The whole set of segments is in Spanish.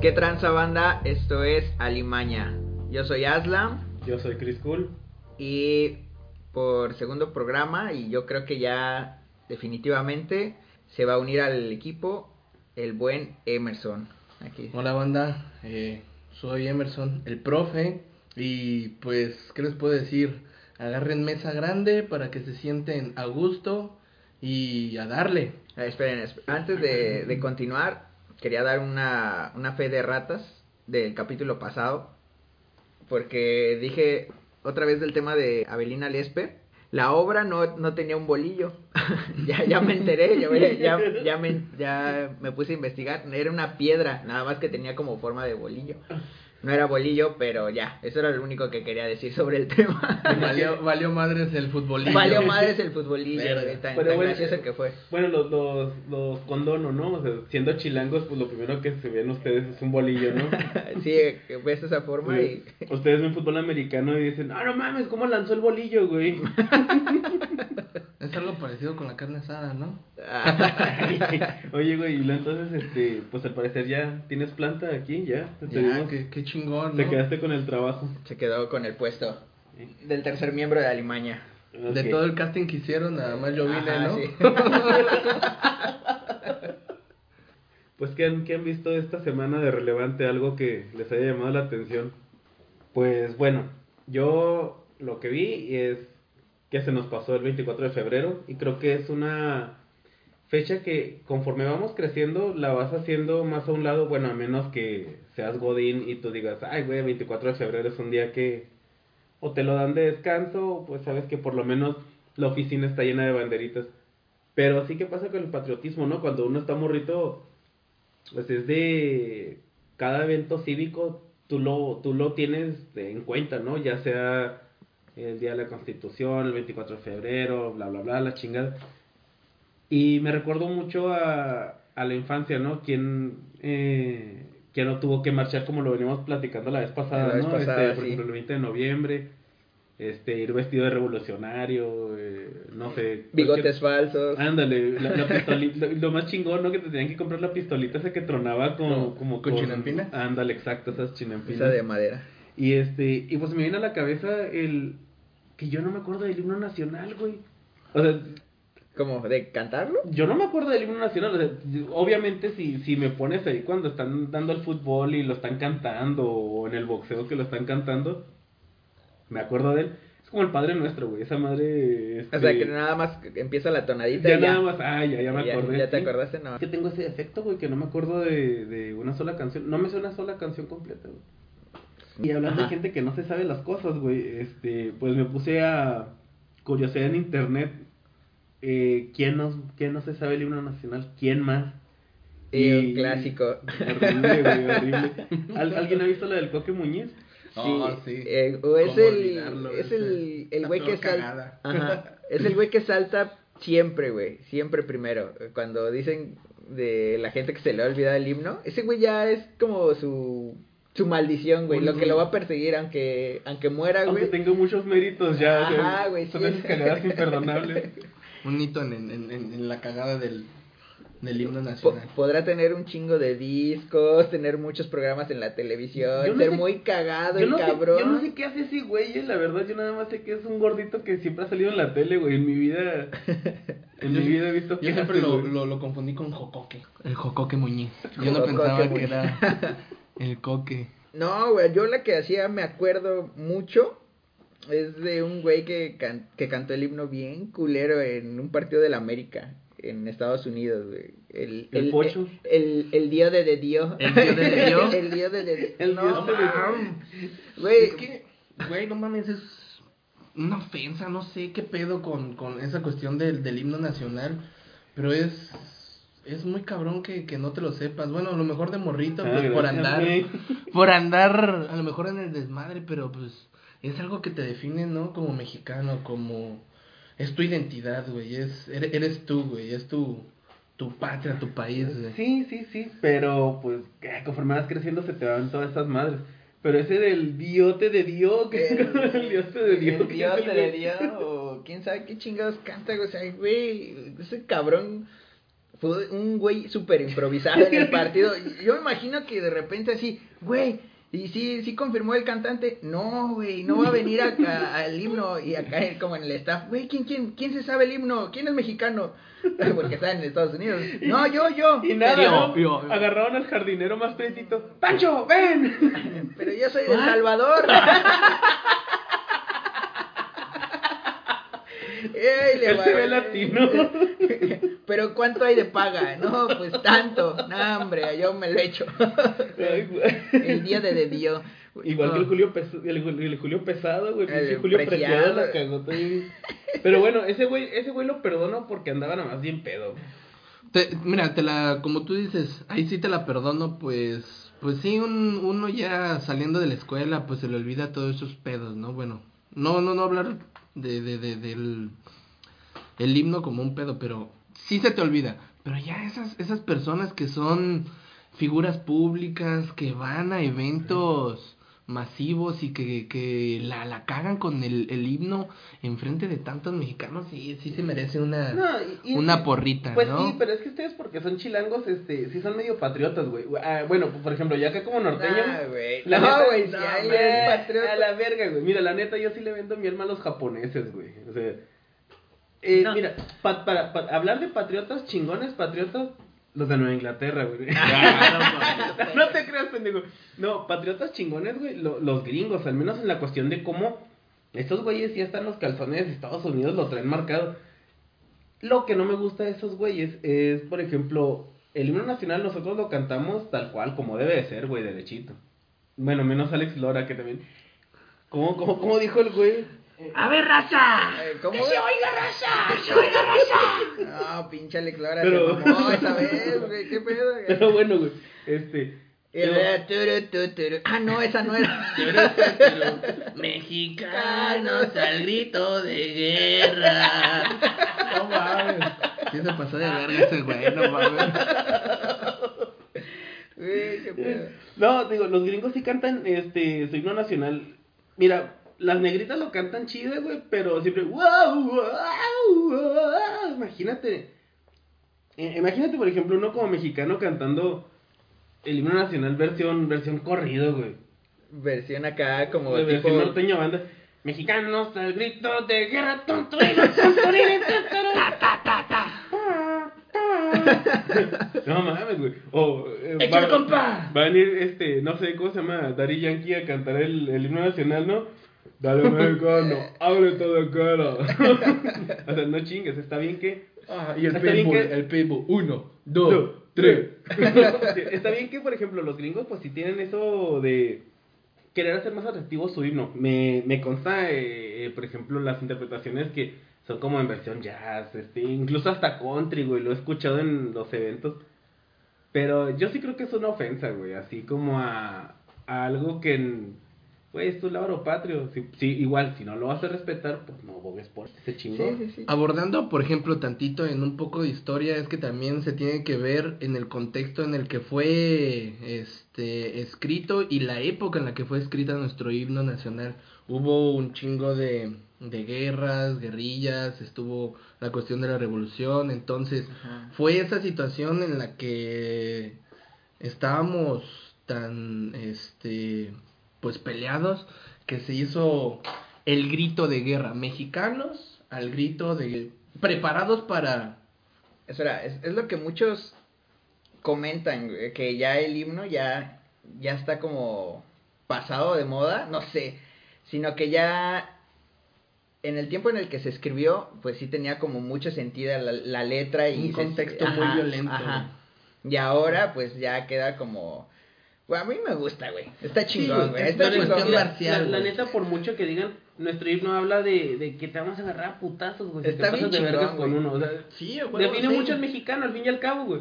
¿Qué tranza banda? Esto es Alimaña. Yo soy Aslam Yo soy Chris Cool. y por segundo programa y yo creo que ya definitivamente se va a unir al equipo el buen Emerson. Aquí. Hola banda, eh, soy Emerson, el profe, y pues, ¿qué les puedo decir? Agarren mesa grande para que se sienten a gusto y a darle. Ah, esperen, esp- antes de, de continuar, quería dar una, una fe de ratas del capítulo pasado, porque dije otra vez del tema de Abelina Lesper. La obra no, no tenía un bolillo. ya, ya me enteré, ya, ya, ya me, ya me puse a investigar. Era una piedra, nada más que tenía como forma de bolillo. No era bolillo, pero ya, eso era lo único que quería decir sobre el tema. Valió, valió madres el futbolillo. Valió madres el futbolillo, tan, Pero tan bueno, gracioso que fue. Bueno, los, los, los condono, ¿no? O sea, siendo chilangos, pues lo primero que se ven ustedes es un bolillo, ¿no? Sí, que ves esa forma y... Ustedes ven fútbol americano y dicen, ah, no mames, ¿cómo lanzó el bolillo, güey? Es algo parecido con la carne asada, ¿no? Oye, güey, entonces, este, pues al parecer ya tienes planta aquí, ya. Te, Ya, qué chingón, te ¿no? quedaste con el trabajo. Se quedó con el puesto del tercer miembro de Alimaña. De Ok. todo el casting que hicieron, nada más yo vine, Ajá, ¿no? sí. Pues, ¿qué han, qué han visto esta semana de relevante? Algo que les haya llamado la atención. Pues bueno, yo lo que vi es que se nos pasó el 24 de febrero y creo que es una fecha que conforme vamos creciendo la vas haciendo más a un lado, bueno, a menos que seas Godín y tú digas, ay, güey, 24 de febrero es un día que o te lo dan de descanso, pues sabes que por lo menos la oficina está llena de banderitas. Pero sí que pasa con el patriotismo, ¿no? Cuando uno está morrito, pues es de cada evento cívico tú lo tú lo tienes en cuenta, ¿no? Ya sea el día de la Constitución, el 24 de febrero, bla bla bla, la chingada. Y me recuerdo mucho a, a la infancia, ¿no? Quien eh, quien no tuvo que marchar como lo veníamos platicando la vez pasada, La vez ¿no? pasada, este, por sí. ejemplo, el 20 de noviembre, este ir vestido de revolucionario, eh, no sé, Bigotes falsos. Ándale, la, la pistolita, lo, lo más chingón, ¿no? Que te tenían que comprar la pistolita esa que tronaba como, ¿Con- como con chinampinas? Ándale, exacto, esas chinampinas. Esa de madera. Y este, y pues me viene a la cabeza el que yo no me acuerdo del himno nacional, güey. O sea, ¿Cómo? ¿De cantarlo? yo no me acuerdo del himno nacional. O sea, obviamente si, si me pones ahí cuando están dando el fútbol y lo están cantando, o en el boxeo que lo están cantando, me acuerdo de él. Es como el Padre Nuestro, güey. Esa madre. O sea, este, que nada más empieza la tonadita ya y ya. nada más, ah, ya, ya me Ya- acordé. ya te sí. acordaste, no. Es que tengo ese defecto, güey, que no me acuerdo de, de una sola canción. No me sé una sola canción completa, güey. Y hablando Ajá. de gente que no se sabe las cosas, güey, este, pues me puse a curiosidad en internet. Eh, ¿quién, no, ¿Quién no se sabe el himno nacional? ¿Quién más? Y un clásico. Horrible, güey, horrible. ¿Al- ¿Alguien ha visto la del Coque Muñiz? Oh, sí. eh, o es ¿Cómo el, es el, el güey que salta. Ajá. Es el güey que salta siempre, güey. Siempre primero. Cuando dicen de la gente que se le ha olvidado el himno, ese güey ya es como su su maldición, güey. Lo que lo va a perseguir aunque aunque muera, Aunque güey. tenga muchos méritos ya. Ajá, güey, Son sí. esas cagadas imperdonables. Un hito en, en, en, en la cagada del, del himno nacional. podrá tener un chingo de discos, tener muchos programas en la televisión, no ser sé- muy cagado Yo el no, sé, cabrón. yo no sé qué hace ese güey, eh, la verdad, yo nada más sé que es un gordito que siempre ha salido en la tele, güey, en mi vida, en mi vida he visto que Yo siempre hace, lo, lo, lo confundí con Jocoque. El Jocoque Muñiz. Yo no pensaba que era el Coque. No, güey, yo la que hacía, me acuerdo mucho, es de un güey que, can- que cantó el himno bien culero en un partido de la América, en Estados Unidos, güey. El, ¿El Pocho? El, el Dios de, de Dios. ¿El Dios de de Dios? el Dios de, de Dios. El no, Dios de de Dios. mames. Güey, Es que, güey, no mames, es una ofensa, no sé qué pedo con, con esa cuestión del, del himno nacional, pero es es muy cabrón que, que no te lo sepas. Bueno, a lo mejor de morrito, Ah, pues por andar, por andar, a lo mejor en el desmadre, pero pues es algo que te define, ¿no? Como mexicano, como es tu identidad, güey, es eres, eres tú, güey, es tu tu patria, tu país, güey. Sí, sí, sí, pero pues eh, conforme vas creciendo se te van todas estas madres. Pero ese del diote de Dios, que El, el diote de Dios. el que Dios es el te güey. le dio, o quién sabe qué chingados canta, güey. O sea, güey, ese cabrón fue un güey súper improvisado en el partido. Yo me imagino que de repente así, güey, y sí, sí confirmó el cantante, no, güey, no va a venir acá al himno y acá él como en el staff, güey, ¿quién, quién, quién se sabe el himno? ¿Quién es mexicano? Porque está en Estados Unidos. No, yo, yo. Y nada, Yo, ¿no? yo, yo. agarraron al jardinero más petito. ¡Pancho, ven! Pero yo soy de El. Salvador. Ey, le Él va- se ve latino. Pero ¿cuánto hay de paga? No, pues tanto. No, hombre, yo me lo echo. El día de, de Dios. Igual que el Julio, Pes- el, Jul- el Julio Pesado, güey. El Julio Preciado. Preciado la. Pero bueno, ese güey, ese güey lo perdono porque andaba nomás bien pedo. Te- mira, te la, como tú dices, ahí sí te la perdono, pues, pues sí, un, uno ya saliendo de la escuela, pues se le olvida todos esos pedos, ¿no? Bueno, no, no, no hablar de, de, de- del el himno como un pedo, pero sí se te olvida. Pero ya esas, esas personas que son figuras públicas, que van a eventos masivos y que, que la, la cagan con el, el himno enfrente de tantos mexicanos, sí, sí se merece una, No, y- una porrita, Pues ¿no? sí, pero es que ustedes porque son chilangos, este, sí son medio patriotas, güey. Ah, bueno, por ejemplo, ya acá como norteño. Nah, güey. la No, güey, no. A la verga, güey. Mira, la neta, yo sí le vendo mi alma a los japoneses, güey. O sea, eh, No. mira, pa- para, pa- hablar de patriotas, chingones patriotas, los de Nueva Inglaterra, güey. no te creas, pendejo. No, patriotas chingones, güey, lo- los gringos, al menos en la cuestión de cómo estos güeyes ya están los calzones de Estados Unidos, lo traen marcado. Lo que no me gusta de esos güeyes es, por ejemplo, el himno nacional nosotros lo cantamos tal cual, como debe de ser, güey, derechito. Bueno, menos Alex Lora, que también... ¿Cómo, cómo, cómo dijo el güey? A ver, raza. ¿Cómo? ¡Que se oiga, raza! ¡Que se oiga, raza! No, pinche Alex Lora Pero- mamó esa vez, güey. ¿Qué pedo, güey? Pero bueno, güey, este... Turu. Ah, no, esa no era. Mexicanos al grito de guerra. No mames. Sí se pasó de verga ese güey, no mames. Güey, qué pedo. No, digo, los gringos sí cantan este su himno nacional. Mira, las negritas lo cantan chido, güey, pero siempre wow, wow, wow. Imagínate. eh, imagínate, por ejemplo, uno como mexicano cantando el himno nacional versión versión corrido, güey. Versión acá como De tipo... versión norteño banda. Mexicanos al grito de guerra, tontorino, tontorino, tontoro. Ta, ta, ta, ta. No mames, güey. O eh, ¡Échale, va- compa! Va a venir este, no sé cómo se llama, Daddy Yankee a cantar el, el himno nacional, ¿no? Dale mexicano, hable todo cara. o sea, no chingues, está bien que Ah, y el Está bien pitbull, que- el pitbull. Uno, Dos, dos, tres. Está bien que, por ejemplo, los gringos, pues sí tienen eso de querer hacer más atractivo su himno. Me, me consta, eh, eh, por ejemplo, las interpretaciones que son como en versión jazz, este, incluso hasta country, güey, lo he escuchado en los eventos. Pero yo sí creo que es una ofensa, güey, así como a, a algo que, en- güey, es tu labro patrio. Si, si, igual, si no lo vas a respetar, pues no abogues por ese Sí, chingón. sí, sí. Abordando, por ejemplo, tantito en un poco de historia, es que también se tiene que ver en el contexto en el que fue este escrito y la época en la que fue escrita nuestro himno nacional. Hubo un chingo de, de guerras, guerrillas, estuvo la cuestión de la revolución, entonces Ajá. fue esa situación en la que estábamos tan este pues peleados que se hizo el grito de guerra mexicanos al grito de preparados para Espera, es, es lo que muchos comentan, que ya el himno ya, ya está como pasado de moda, no sé, sino que ya en el tiempo en el que se escribió, pues sí tenía como mucho sentido la, la letra y... Un se- contexto muy violento, Y ahora pues ya queda como... Güey, a mí me gusta, güey. Está chingón, güey, güey. es Está chingón. marcial. La, la güey. neta, por mucho que digan, nuestro himno habla de, de que te vamos a agarrar a putazos, güey. si Está pasas bien de vergas chingón, con güey. uno. O sea, Sí, huevo, define sí. mucho al mexicano, al fin y al cabo, güey.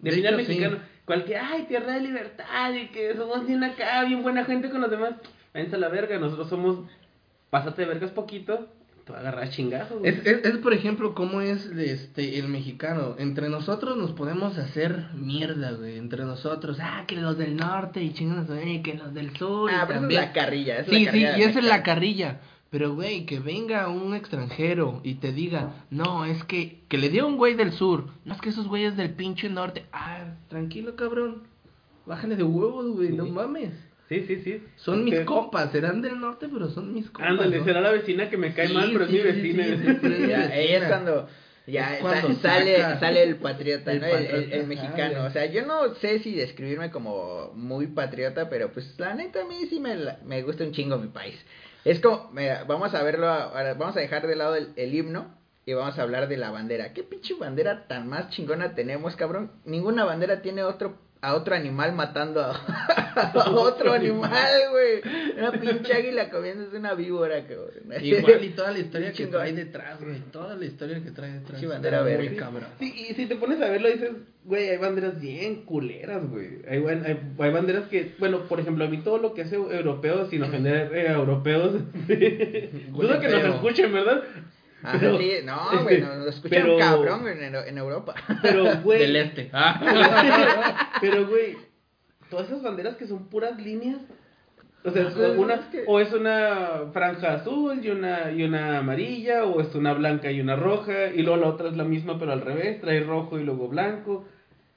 De Define al hecho, sí. mexicano. Cualquier, ay, tierra de libertad y que somos bien acá, bien buena gente con los demás. Váyanse a la verga, nosotros somos, pásate de vergas poquito, te va a agarrar a chingazos, güey. Es, es, es, por ejemplo, cómo es este el mexicano. Entre nosotros nos podemos hacer mierda, güey. Entre nosotros, ah, que los del norte y chingados, eh, que los del sur. Ah, pero es la carrilla. es Sí, la sí, carrilla y esa es la carrilla. Pero, güey, que venga un extranjero y te diga, no, es que, que le dio un güey del sur, no es que esos güeyes del pinche norte. Ah, tranquilo, cabrón. Bájale de huevos, güey, no Sí. mames. Sí, sí, sí. Son mis compas, serán del norte, pero son mis compas. Ándale, ¿no? será la vecina que me cae Sí, mal, pero sí, es mi vecina. sí, sí, pero es Ya, cuando ya Es cuando sa- sale, saca sale el patriota, el ¿no? El, el- el patriota, mexicano. ajá, O sea, yo no sé si describirme como muy patriota, pero pues la neta a mí sí me, la- me gusta un chingo mi país. Es como, mira, vamos a verlo, ahora vamos a dejar de lado el, el himno y vamos a hablar de la bandera. ¿Qué pinche bandera tan más chingona tenemos, cabrón? Ninguna bandera tiene otro a otro animal matando a, a otro animal, güey. Una pinche águila comiéndose una víbora, cabrón. Igual y toda la historia que trae detrás, güey. Toda la historia que trae detrás. Sí, bandera verde. Muy cabrón. Sí, y si te pones a verlo, dices, güey, hay banderas bien culeras, güey. Hay, hay, hay banderas que, bueno, por ejemplo, a mí todo lo que hace europeo, sin ofender eh, a europeos, dudo que nos escuchen, ¿verdad? Ah, Pero- sí, no, güey, nos, nos escuchan pero- cabrón en, en Europa. Pero, güey. Del este. Ah. Pero, güey, todas esas banderas que son puras líneas. O sea, es una, es que- o es una franja azul y una, y una amarilla, o es una blanca y una roja, y luego la otra es la misma pero al revés, trae rojo y luego blanco.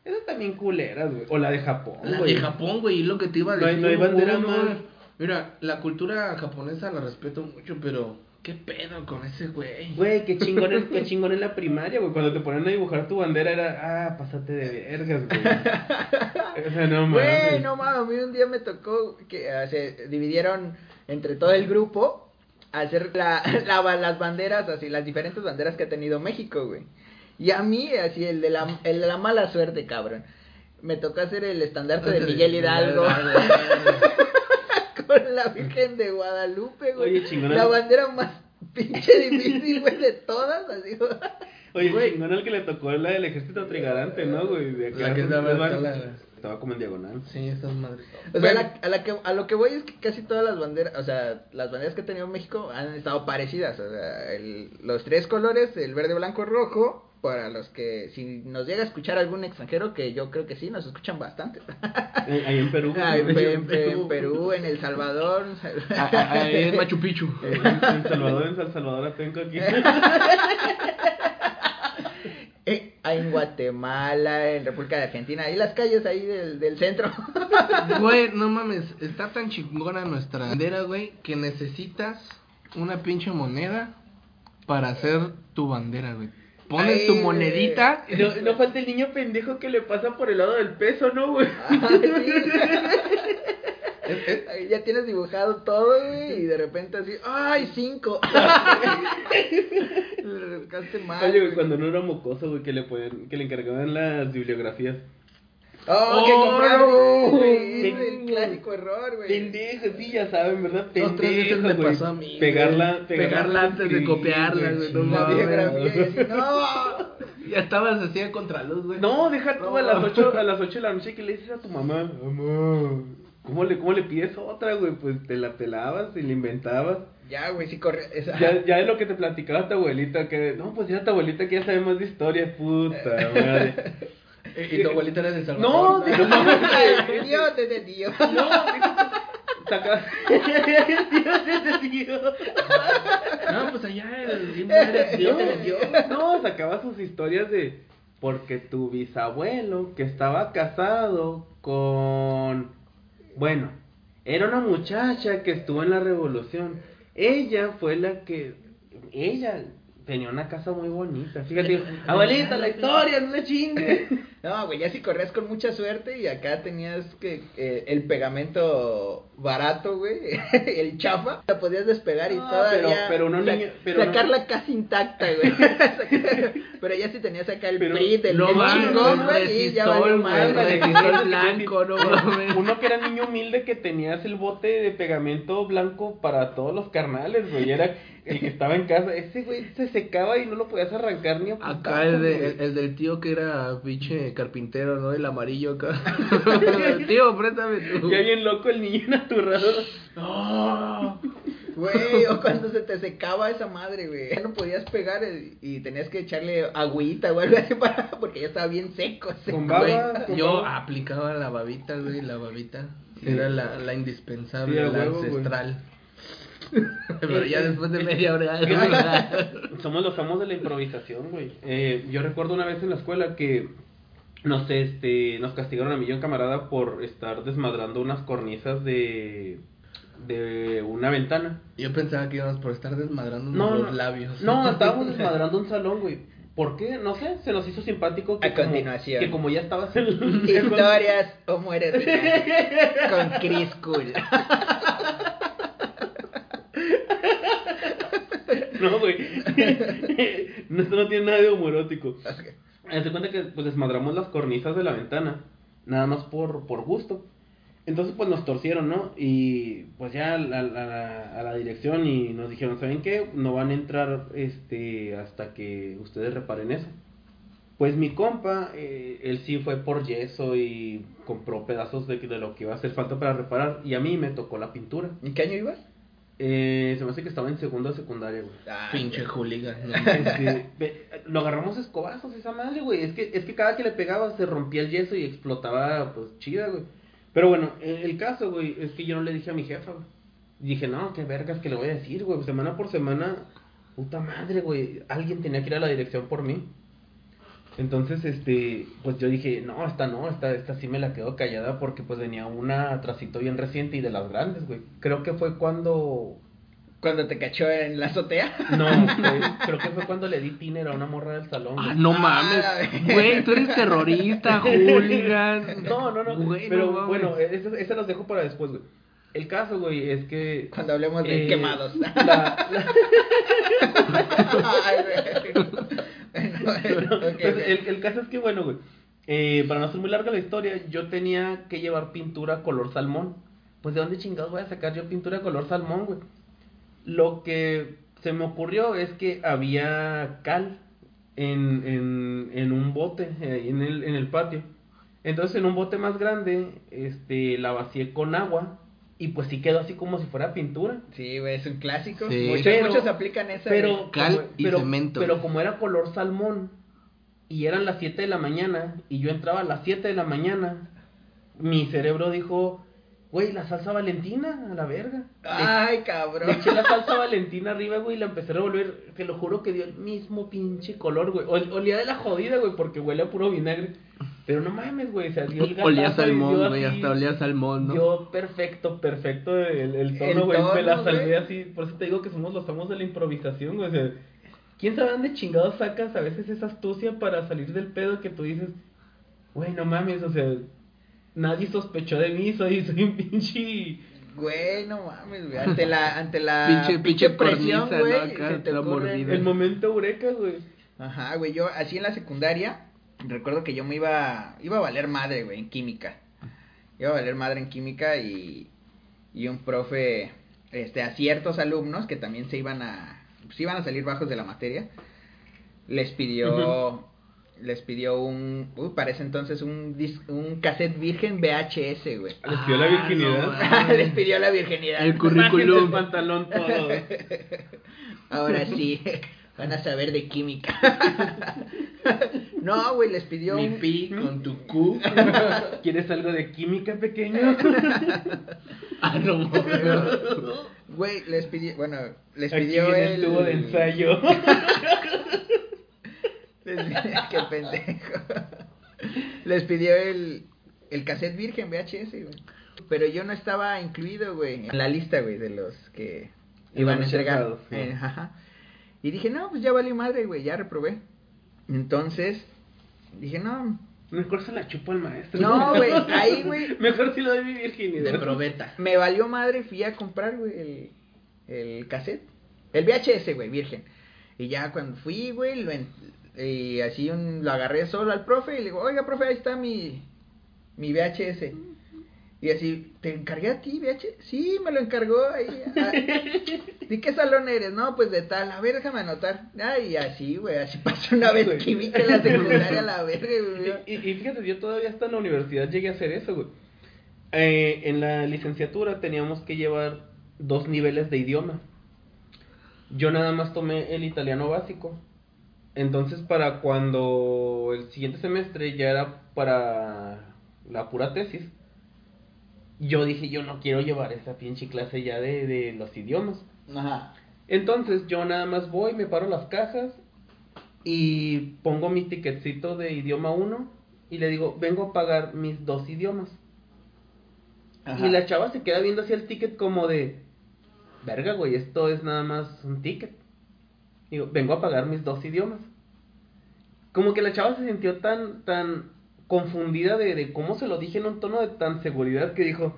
Esas también culeras, güey. O la de Japón, La de Japón, güey, y lo que te iba a No hay- decir. no hay bandera más. Mira, la cultura japonesa la respeto mucho, pero ¿qué pedo con ese güey? Güey, qué chingón, es, qué chingón en la primaria, güey. Cuando te ponían a dibujar tu bandera era, ah, pásate de vergas, güey. o sea, no Güey, mames. no mames, a mí un día me tocó que eh, se dividieron entre todo el grupo a hacer la, la- las banderas, así, las diferentes banderas que ha tenido México, güey. Y a mí, así, el de la, el de la mala suerte, cabrón. Me tocó hacer el estandarte de Miguel Hidalgo. Con la Virgen de Guadalupe, güey. Oye, chingona. La bandera más pinche difícil, güey, de todas, así, güey. Oye, Güey. chingón al que le tocó la del ejército trigarante, ¿no, güey? De acá La que estaba- estaba- como en diagonal. Sí, estas madres. O sea, Bueno, a, la, a la que, a lo que voy es que casi todas las banderas, o sea, las banderas que ha tenido México han estado parecidas. O sea, el- los tres colores, el verde, blanco, rojo, para los que, si nos llega a escuchar algún extranjero, que yo creo que sí, nos escuchan bastante. Ahí ahí en Perú. Ah, en, en en Perú, en El Salvador. ah, ah, ah, es Machu Picchu. Eh, En San Salvador, en San Salvador tengo aquí. Eh, en Guatemala, en República de Argentina, y las calles ahí del, del centro. Güey, no mames, está tan chingona nuestra bandera, güey, que necesitas una pinche moneda para hacer tu bandera, güey. Pones Ay, tu monedita. No, no falta el niño pendejo que le pasa por el lado del peso, ¿no, güey? Ay, sí. Ya tienes dibujado todo, güey, y de repente así, ¡ay, cinco! Le rascaste mal. Oye, güey, cuando no era mocoso, güey, que le ponían, que le encargaban las bibliografías. ¡Oh, que Oh, compraron! no. güey, Es el clásico error, güey. Pendejo, sí, ya saben, ¿verdad? Dos, tres veces Pendejo, me pasó a mí, Pegarla, güey. Pegarla antes de copiarla, güey, no La mames. ¡no! Ya estabas así a contraluz, güey. No, deja tú a las 8, a las 8 de la noche que le dices a tu mamá, mamá, ¿cómo le, cómo le pides otra, güey? Pues te la pelabas y la inventabas. Ya, güey, sí corre. esa- Ya, ya es lo que te platicaba tu abuelita, que no, pues ya tu abuelita que ya sabe más de historia, puta madre. Y tu abuelita era de No, Salvador. no, Ay, Dios te dio. no, saca. Dios te dio. No, pues allá el Dios te le dio. No, sacaba sus historias de porque tu bisabuelo que estaba casado con bueno, era una muchacha que estuvo en la revolución. Ella fue la que ella tenía una casa muy bonita. Fíjate, abuelita, la historia, no le chingue. No, güey, ya si corrías con mucha suerte y acá tenías que eh, el pegamento barato, güey, el chafa, la podías despegar y No, todavía pero- pero niño- pero sacarla casi intacta, güey. pero ya si tenías acá el Pero PRI del No chingón, güey, y ya valió madre. blanco, no mames. Uno que era niño humilde que tenías el bote de pegamento blanco para todos los carnales, güey. Era el que estaba en casa. Ese güey se secaba y no lo podías arrancar ni a Acá putazos, el, de- el, el del tío que era pinche carpintero, ¿no? El amarillo acá. tío, préstame tú. Ya bien loco el niño naturado. No, güey, o cuando se te secaba esa madre, güey. Ya no podías pegar el- y tenías que echarle agüita o algo así para, porque ya estaba bien seco. Con güey. con Yo baba. aplicaba la babita, güey, la babita. Sí. Era la, la indispensable, Sí, la huevo, güey. Pero ya después de media hora. Somos los amos de la improvisación, güey. Eh, yo recuerdo una vez en la escuela que nos, este, nos castigaron a mí y a un camarada por estar desmadrando unas cornisas de, de una ventana. Yo pensaba que íbamos por estar desmadrando No, los no. labios. No, estábamos desmadrando un salón, güey. ¿Por qué? No sé, se nos hizo simpático que, A como, continuación. que como ya estabas en Historias o mueres con Chris Cool. No, güey. no, esto no tiene nada de humorótico. Haz cuenta que pues desmadramos las cornisas de la ventana, nada más por, por gusto. Entonces pues nos torcieron, ¿no? Y pues ya a la, a la- a la dirección y nos dijeron, ¿saben qué? No van a entrar este hasta que ustedes reparen eso. Pues mi compa, eh, él sí fue por yeso y compró pedazos de, de lo que iba a hacer falta para reparar y a mí me tocó la pintura. ¿En qué año ibas? Eh, se me hace que estaba en segundo de secundaria, güey. Ah, Pinche hooligan. Este, lo agarramos escobazos esa madre, güey. Es que, es que cada que le pegaba se rompía el yeso y explotaba, pues chida, güey. Pero bueno, el, el caso, güey, es que yo no le dije a mi jefa, güey. Dije, no, qué vergas que le voy a decir, güey. Semana por semana, puta madre, güey. Alguien tenía que ir a la dirección por mí. Entonces, este, pues yo dije, no, esta no, esta, esta sí me la quedo callada porque pues venía una atrasito bien reciente y de las grandes, güey. Creo que fue cuando Cuando te cachó en la azotea. no, fue- creo que fue cuando le di tiner a una morra del salón. Ah, güey. no Ah, mames. Güey, tú eres terrorista, hooligan. No, no, no. Güey, pero mames. bueno, eso, eso los dejo para después, güey. El caso, güey, es que. Cuando hablemos de eh, quemados. la- la- Ay, el, caso es que, bueno, güey. eh, para no hacer muy larga la historia, yo tenía que llevar pintura color salmón. Pues, ¿de dónde chingados voy a sacar yo pintura color salmón, güey? Lo que se me ocurrió es que había cal en, en, en un bote, eh, en el, en el patio. Entonces en un bote más grande, este, la vacié con agua y pues sí quedó así como si fuera pintura. Sí, güey, es un clásico. Sí. Muchos, Pero- muchos aplican esa. Pero. Cal como- y pero, cemento. pero como era color salmón y eran las 7 de la mañana y yo entraba a las 7 de la mañana, mi cerebro dijo, güey, la salsa valentina, a la verga. Le- Ay, Le cabrón. eché la salsa valentina arriba, güey, y la empecé a revolver. Te lo juro que dio el mismo pinche color, güey. Ol- olía de la jodida, güey, porque huele a puro vinagre. Pero no mames, güey, o sea, dio el gatazo Olía salmón, güey, hasta olía salmón, ¿no? Yo perfecto, perfecto el, el tono, El güey. me la salvé así. Por eso te digo que somos los amos de la improvisación, güey. O sea, ¿quién sabe dónde chingados sacas a veces esa astucia para salir del pedo que tú dices, güey, no mames, o sea, nadie sospechó de mí, soy, soy un pinche. Güey, no mames, güey. Ante la, ante la Pinche- pinche presión, cornisa, ¿no? güey. Mordida. El momento eureka, güey. Ajá, güey. Yo, así en la secundaria, recuerdo que yo me iba, iba a valer madre, güey, en química. Iba a valer madre en química y, y un profe, este, a ciertos alumnos que también se iban a, pues iban a salir bajos de la materia, les pidió, les pidió un, uy, para ese entonces un, dis- un cassette virgen VHS, güey. Les pidió la Ah, virginidad. no les pidió la virginidad. El currículum. El pantalón todo. Ahora sí, van a saber de química. no, güey, les pidió Mi un... pi con tu Q. ¿Quieres algo de química, pequeño? Ah, no. Güey, les pidió, bueno, les Aquí pidió el... el tubo de ensayo. Les- Qué pendejo. Les pidió el, el cassette virgen VHS, güey. Pero yo no estaba incluido, güey, en la lista, güey, de los que iban a entregar. Eh, ajá. Y dije, no, pues ya valió madre, güey, ya reprobé. Entonces, dije, no. Mejor se la chupo al maestro. No, güey, ahí, güey. Mejor si lo doy mi virginidad. De probeta. Me valió madre, fui a comprar, güey, el, el cassette. El VHS, güey, virgen. Y ya cuando fui, güey, lo en- y así un, lo agarré solo al profe y le digo, oiga, profe, ahí está mi, mi VHS. Y así, ¿te encargué a ti, VHS? Sí, me lo encargó ahí. ah, ¿De qué salón eres? No, pues de tal. A ver, déjame anotar. Ay, y así, güey, así pasó una vez que vi que la secundaria la verga, güey. Y, y- y fíjate, yo todavía hasta en la universidad llegué a hacer eso, güey. Eh, en la licenciatura teníamos que llevar dos niveles de idioma. Yo nada más tomé el italiano básico. Entonces, para cuando el siguiente semestre ya era para la pura tesis, yo dije, yo no quiero llevar esa pinche clase ya de, de los idiomas. Ajá. Entonces yo nada más voy, me paro las cajas y pongo mi ticketcito de idioma 1 y le digo, vengo a pagar mis dos idiomas. Ajá. Y la chava se queda viendo así el ticket como de, verga, güey, esto es nada más un ticket. Digo, vengo a pagar mis dos idiomas. Como que la chava se sintió tan, tan confundida de, de cómo se lo dije en un tono de tan seguridad que dijo,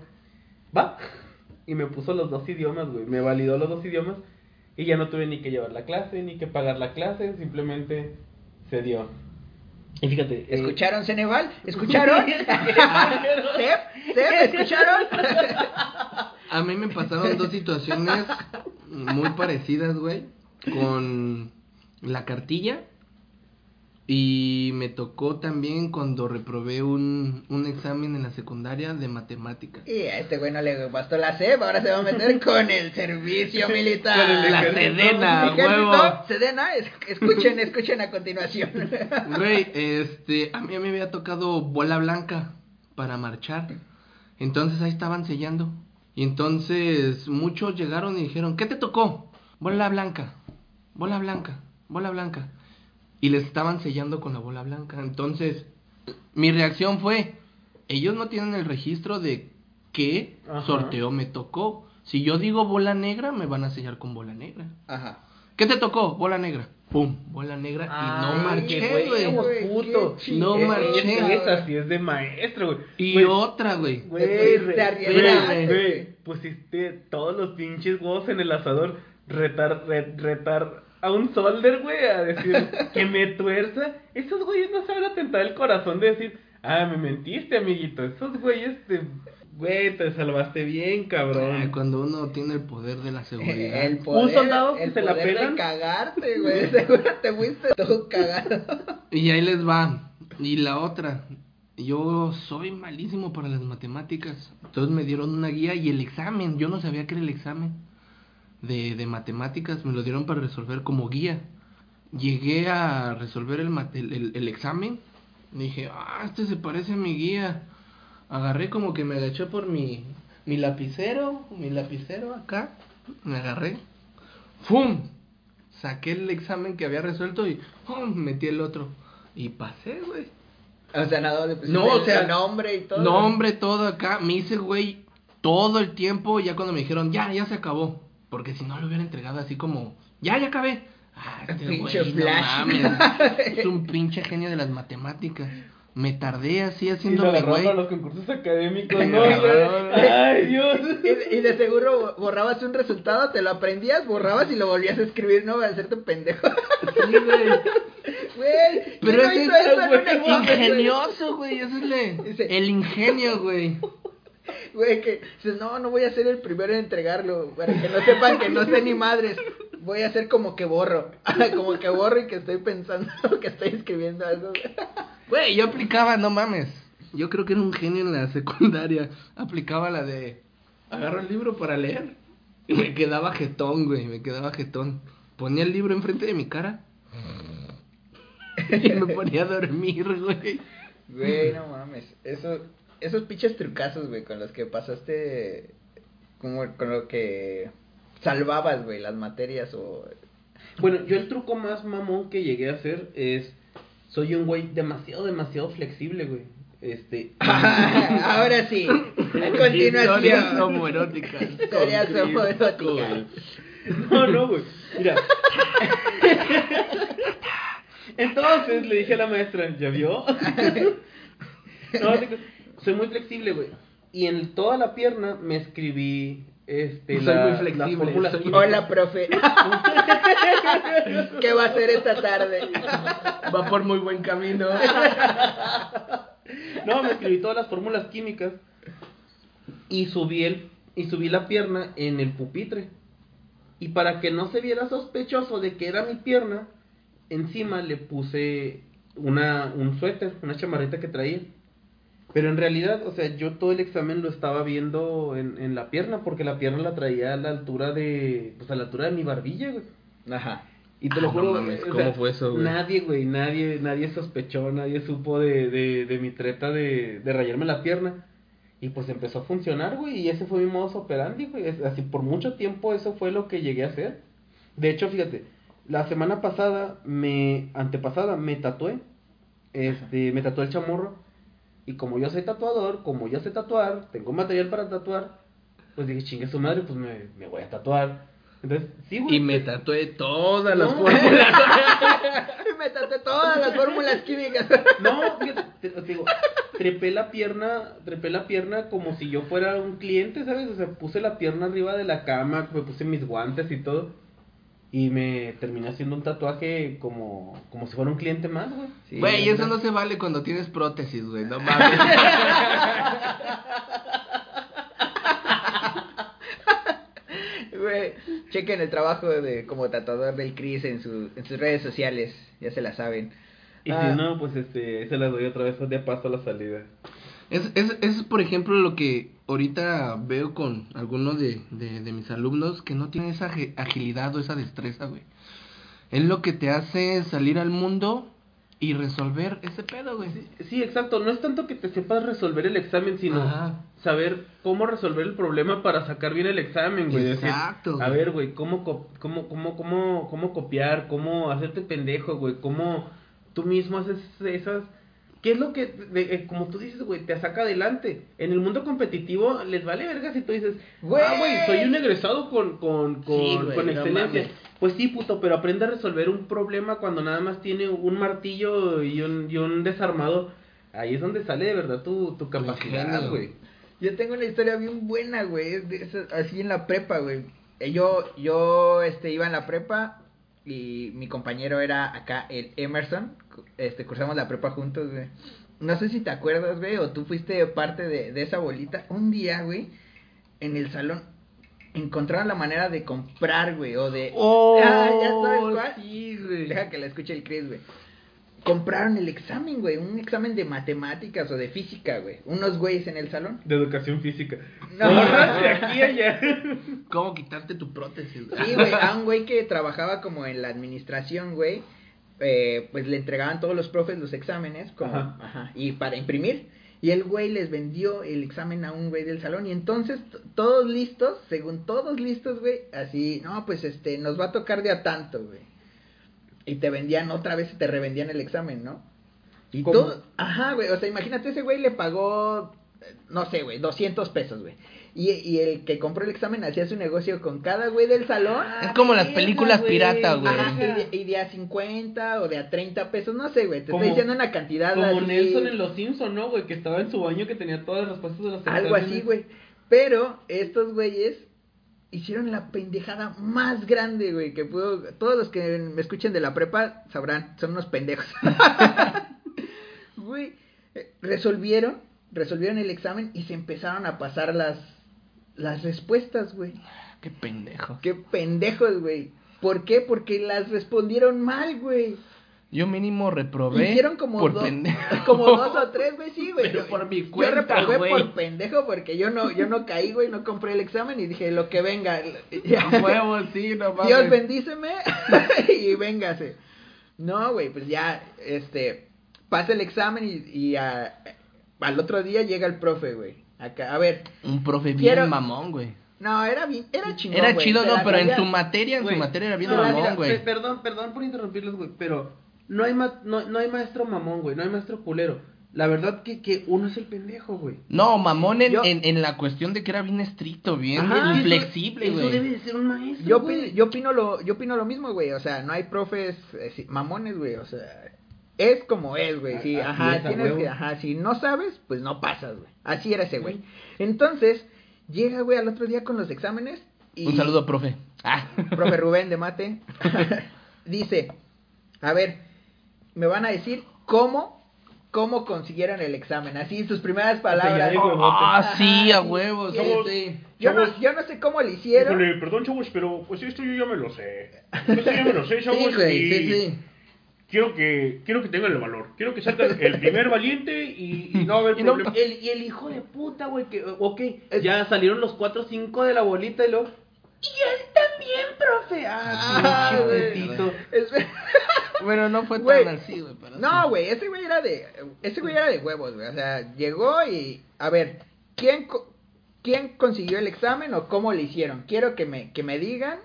va. Y me puso los dos idiomas, güey. Me validó los dos idiomas. Y ya no tuve ni que llevar la clase, ni que pagar la clase. Simplemente se dio. Y fíjate. eh, ¿Escucharon, Ceneval? ¿Escucharon? ¿Sef? ¿Sef? ¿Escucharon? A mí me pasaron dos situaciones muy parecidas, güey, con la cartilla y me tocó también cuando reprobé un, un examen en la secundaria de matemáticas. Y a este güey no le bastó la CEP, ahora se va a meter con el servicio militar. Con el La. Sedena, huevo. Sedena, es- escuchen, escuchen a continuación. Güey, este, a mí me había tocado bola blanca para marchar. Entonces ahí estaban sellando. Y entonces muchos llegaron y dijeron, ¿qué te tocó? Bola blanca, bola blanca, bola blanca. Y les estaban sellando con la bola blanca. Entonces, mi reacción fue, ellos no tienen el registro de qué Ajá. sorteo me tocó. Si yo digo bola negra, me van a sellar con bola negra. Ajá. ¿Qué te tocó? Bola negra. Pum, bola negra y no marché, güey. puto. No marché. es- Esa sí es de maestro, güey. Y otra, güey. güey, pusiste todos los pinches huevos en el asador. Retar, re- retar a un solder, güey, a decir que me tuerza. Esos güeyes no saben atentar el corazón de decir, ah, me mentiste, amiguito. Esos güeyes te. Güey, te salvaste bien, Ay, cabrón. cuando uno tiene el poder de la seguridad. El poder, Un soldado que el se la de pelan. cagarte, güey. Seguro te fuiste todo cagado. Y ahí les va. Y la otra. Yo soy malísimo para las matemáticas. Entonces me dieron una guía y el examen. Yo no sabía que era el examen de, de matemáticas. Me lo dieron para resolver como guía. Llegué a resolver el, mate- el, el examen. Dije, ah, este se parece a mi guía. Agarré como que me agaché por mi, mi lapicero. Mi lapicero acá. Me agarré. ¡Fum! Saqué el examen que había resuelto y ¡pum! metí el otro. Y pasé, güey. O sea, nada, No, o sea, nombre y todo. Nombre, todo acá. Me hice, güey, todo el tiempo. Ya cuando me dijeron, ya, ya se acabó. Porque si no lo hubiera entregado así como, ya, ya acabé. Ah, este Pinche güey, no flash. mames. Es un pinche genio de las matemáticas. Me tardé así Y lo haciéndome, güey. para los concursos académicos, ¿no? Ay, Dios. Y, y de seguro borrabas un resultado, te lo aprendías, borrabas y lo volvías a escribir, ¿no? Para hacerte pendejo. Sí, güey. Güey, Pero ¿quién no ese hizo es eso güey, ingenioso, güey. Ese es le- Dice- el ingenio, güey. Güey, que dices, no, no voy a ser el primero en entregarlo, para que no sepan que no sé ni madres. Voy a hacer como que borro, como que borro y que estoy pensando que estoy escribiendo algo. Güey, yo aplicaba, no mames. Yo creo que era un genio en la secundaria. Aplicaba la de agarro el libro para leer. Y me quedaba jetón, güey. Me quedaba jetón. Ponía el libro enfrente de mi cara. Y me ponía a dormir, güey. Güey, no mames, eso, esos pinches trucazos, güey, con los que pasaste, como con lo que salvabas, güey, las materias o... Bueno, yo el truco más mamón que llegué a hacer es. Soy un güey demasiado, demasiado flexible, güey. Este. Ahora sí, a Historias continuación. homoeróticas. Historias Con Cristo, homoeróticas. No, no, güey. Mira. Entonces le dije a la maestra, ¿ya vio? no, soy muy flexible, güey. Y en toda la pierna me escribí este, Soy la- muy las flexible, fórmulas soy- químicas. Hola, profe. ¿Qué va a hacer esta tarde? Va por muy buen camino. No, me escribí todas las fórmulas químicas y subí el y subí la pierna en el pupitre. Y para que no se viera sospechoso de que era mi pierna, encima le puse una un suéter, una chamarrita que traía. Pero en realidad, o sea, yo todo el examen lo estaba viendo en, en la pierna, porque la pierna la traía a la altura de, pues a la altura de mi barbilla, güey. Ajá. Y te lo Ah, no juro, mames, o ¿cómo sea, fue eso, güey? Nadie, güey, nadie, nadie sospechó, nadie supo de, de, de mi treta de, de rayarme la pierna. Y pues empezó a funcionar, güey, y ese fue mi modus operandi, güey. Es- Así por mucho tiempo eso fue lo que llegué a hacer. De hecho, fíjate, la semana pasada, me, antepasada, me tatué. Este, me tatué el chamorro. Y como yo soy tatuador, como yo sé tatuar, tengo material para tatuar, pues dije, chingue su madre, pues me, me voy a tatuar. Entonces, sí, güey. Y me tatué todas las fórmulas. Me tatué todas las fórmulas químicas. No, te, te digo, trepé la pierna, trepé la pierna como si yo fuera un cliente, ¿sabes? O sea, puse la pierna arriba de la cama, me puse mis guantes y todo. Y me terminé haciendo un tatuaje como, como si fuera un cliente más, güey. Sí, Güey, la eso no se vale cuando tienes prótesis, güey. No mames. Güey, chequen el trabajo de como tatuador del Chris en, su, en sus redes sociales, ya se la saben. Y Ah. si no, pues este, se las doy otra vez de paso a la salida. Es, es, es, por ejemplo, lo que ahorita veo con algunos de, de, de mis alumnos que no tienen esa agi- agilidad o esa destreza, güey. Es lo que te hace salir al mundo y resolver ese pedo, güey. Sí, exacto. No es tanto que te sepas resolver el examen, sino Ajá. saber cómo resolver el problema para sacar bien el examen, güey. Decir, Exacto, a ver, güey, cómo, cómo, cómo, cómo, cómo copiar, cómo hacerte pendejo, güey, cómo tú mismo haces esas... ¿Qué es lo que, de- eh, como tú dices, güey, te saca adelante? En el mundo competitivo les vale verga si tú dices, Güey. ah, güey, soy un egresado con, con, con, Sí, güey, con excelencia. Pues sí, puto, pero aprende a resolver un problema cuando nada más tiene un martillo y un, y un desarmado. Ahí es donde sale de verdad tu, tu capacidad, ingenio. güey. Yo tengo una historia bien buena, güey, de así en la prepa, güey. Eh, Yo, yo, este, iba en la prepa y mi compañero era acá, el Emerson, este, cursamos la prepa juntos, güey. No sé si te acuerdas, güey, o tú fuiste parte de, de esa bolita. Un día, güey, en el salón, encontraron la manera de comprar, güey, o de... Oh, Ah, ¿ya sabes cuál? sí, güey. Deja que la escuche el Chris, güey. Compraron el examen, güey, un examen de matemáticas o de física, güey. Unos güeyes en el salón. De educación física. No. De aquí allá. ¿Cómo quitarte tu prótesis? Sí, güey, a un güey que trabajaba como en la administración, güey, eh, pues le entregaban todos los profes los exámenes, como, Ajá. ajá, y para imprimir. Y el güey les vendió el examen a un güey del salón. Y entonces, todos listos, según todos listos, güey, así, no, pues este, nos va a tocar de a tanto, güey. Y te vendían otra vez y te revendían el examen, ¿no? Y ¿Cómo? todo, ajá, güey, o sea, imagínate, ese güey le pagó, eh, no sé, güey, 200 pesos, güey. Y, y el que compró el examen hacía su negocio con cada güey del salón. Es como las películas güey. pirata, güey. Ajá, y de, y de a 50 o de a 30 pesos, no sé, güey, te Como- estoy diciendo una cantidad Como así, Nelson en Los Simpson, ¿no, güey? Que estaba en su baño que tenía todas las respuestas de los algo así, güey. Pero estos güeyes hicieron la pendejada más grande, güey, que pudo, todos los que me escuchen de la prepa sabrán, son unos pendejos. Güey, eh, resolvieron, resolvieron el examen y se empezaron a pasar las las respuestas, güey. Qué pendejo. Qué pendejos, güey. ¿Por qué? Porque las respondieron mal, güey. Yo mínimo reprobé. Hicieron como, por dos, pendejo. como dos o tres, güey, sí, güey. Pero Yo- por mi Yo cuenta, reprobé güey. por pendejo porque yo no, yo no caí, güey, no compré el examen y dije, lo que venga. Huevo, sí, no mames. Dios bendíceme y véngase. No, güey, pues ya, este, pasa el examen y, y a- al otro día llega el profe, güey. Acá, a ver, Un profe bien Quiero- mamón, güey. no, era bien, era chingón, Era chido, no, pero en su materia, en Güey, su materia era bien no, mamón, güey. pe- Perdón, perdón por interrumpirlos, güey, pero no hay, ma- no, no hay maestro mamón, güey, no hay maestro culero. La verdad que, que uno es el pendejo, güey. No, mamón en, Yo- en, en la cuestión de que era bien estricto, bien Ajá, inflexible, eso- Eso güey. debe de ser un maestro, Yo, güey. opino, yo, opino lo, yo opino lo mismo, güey. O sea, no hay profes eh, mamones, güey. O sea, es como es, güey. Sí, Así ajá, tienes huevo. que, ajá, si no sabes, pues no pasas, güey. Así era ese, güey. Entonces, llega, güey, al otro día con los exámenes. Y Un saludo, profe. Ah. Profe Rubén de mate. dice, a ver, me van a decir cómo, cómo consiguieron el examen. Así, sus primeras palabras. Ah, sí, a huevos. sí, sí. Yo no, yo no sé cómo lo hicieron. Híjole, perdón, chavos, pero pues esto yo ya me lo sé. Esto ya me lo sé, chavos. Sí, güey, y sí, sí. Quiero que, quiero que tengan el valor. Quiero que salgan el primer valiente y, y no va a haber Y no- problema. El, y el hijo de puta, güey, que, ok, ya salieron los 4 o 5 de la bolita y luego... Y él también, profe. Ah, Ah, güey. Bueno, no fue tan así, güey. No, güey, ese güey era de ese güey era de huevos, güey. O sea, llegó y a ver, ¿quién quién consiguió el examen o cómo lo hicieron? Quiero que me que me digan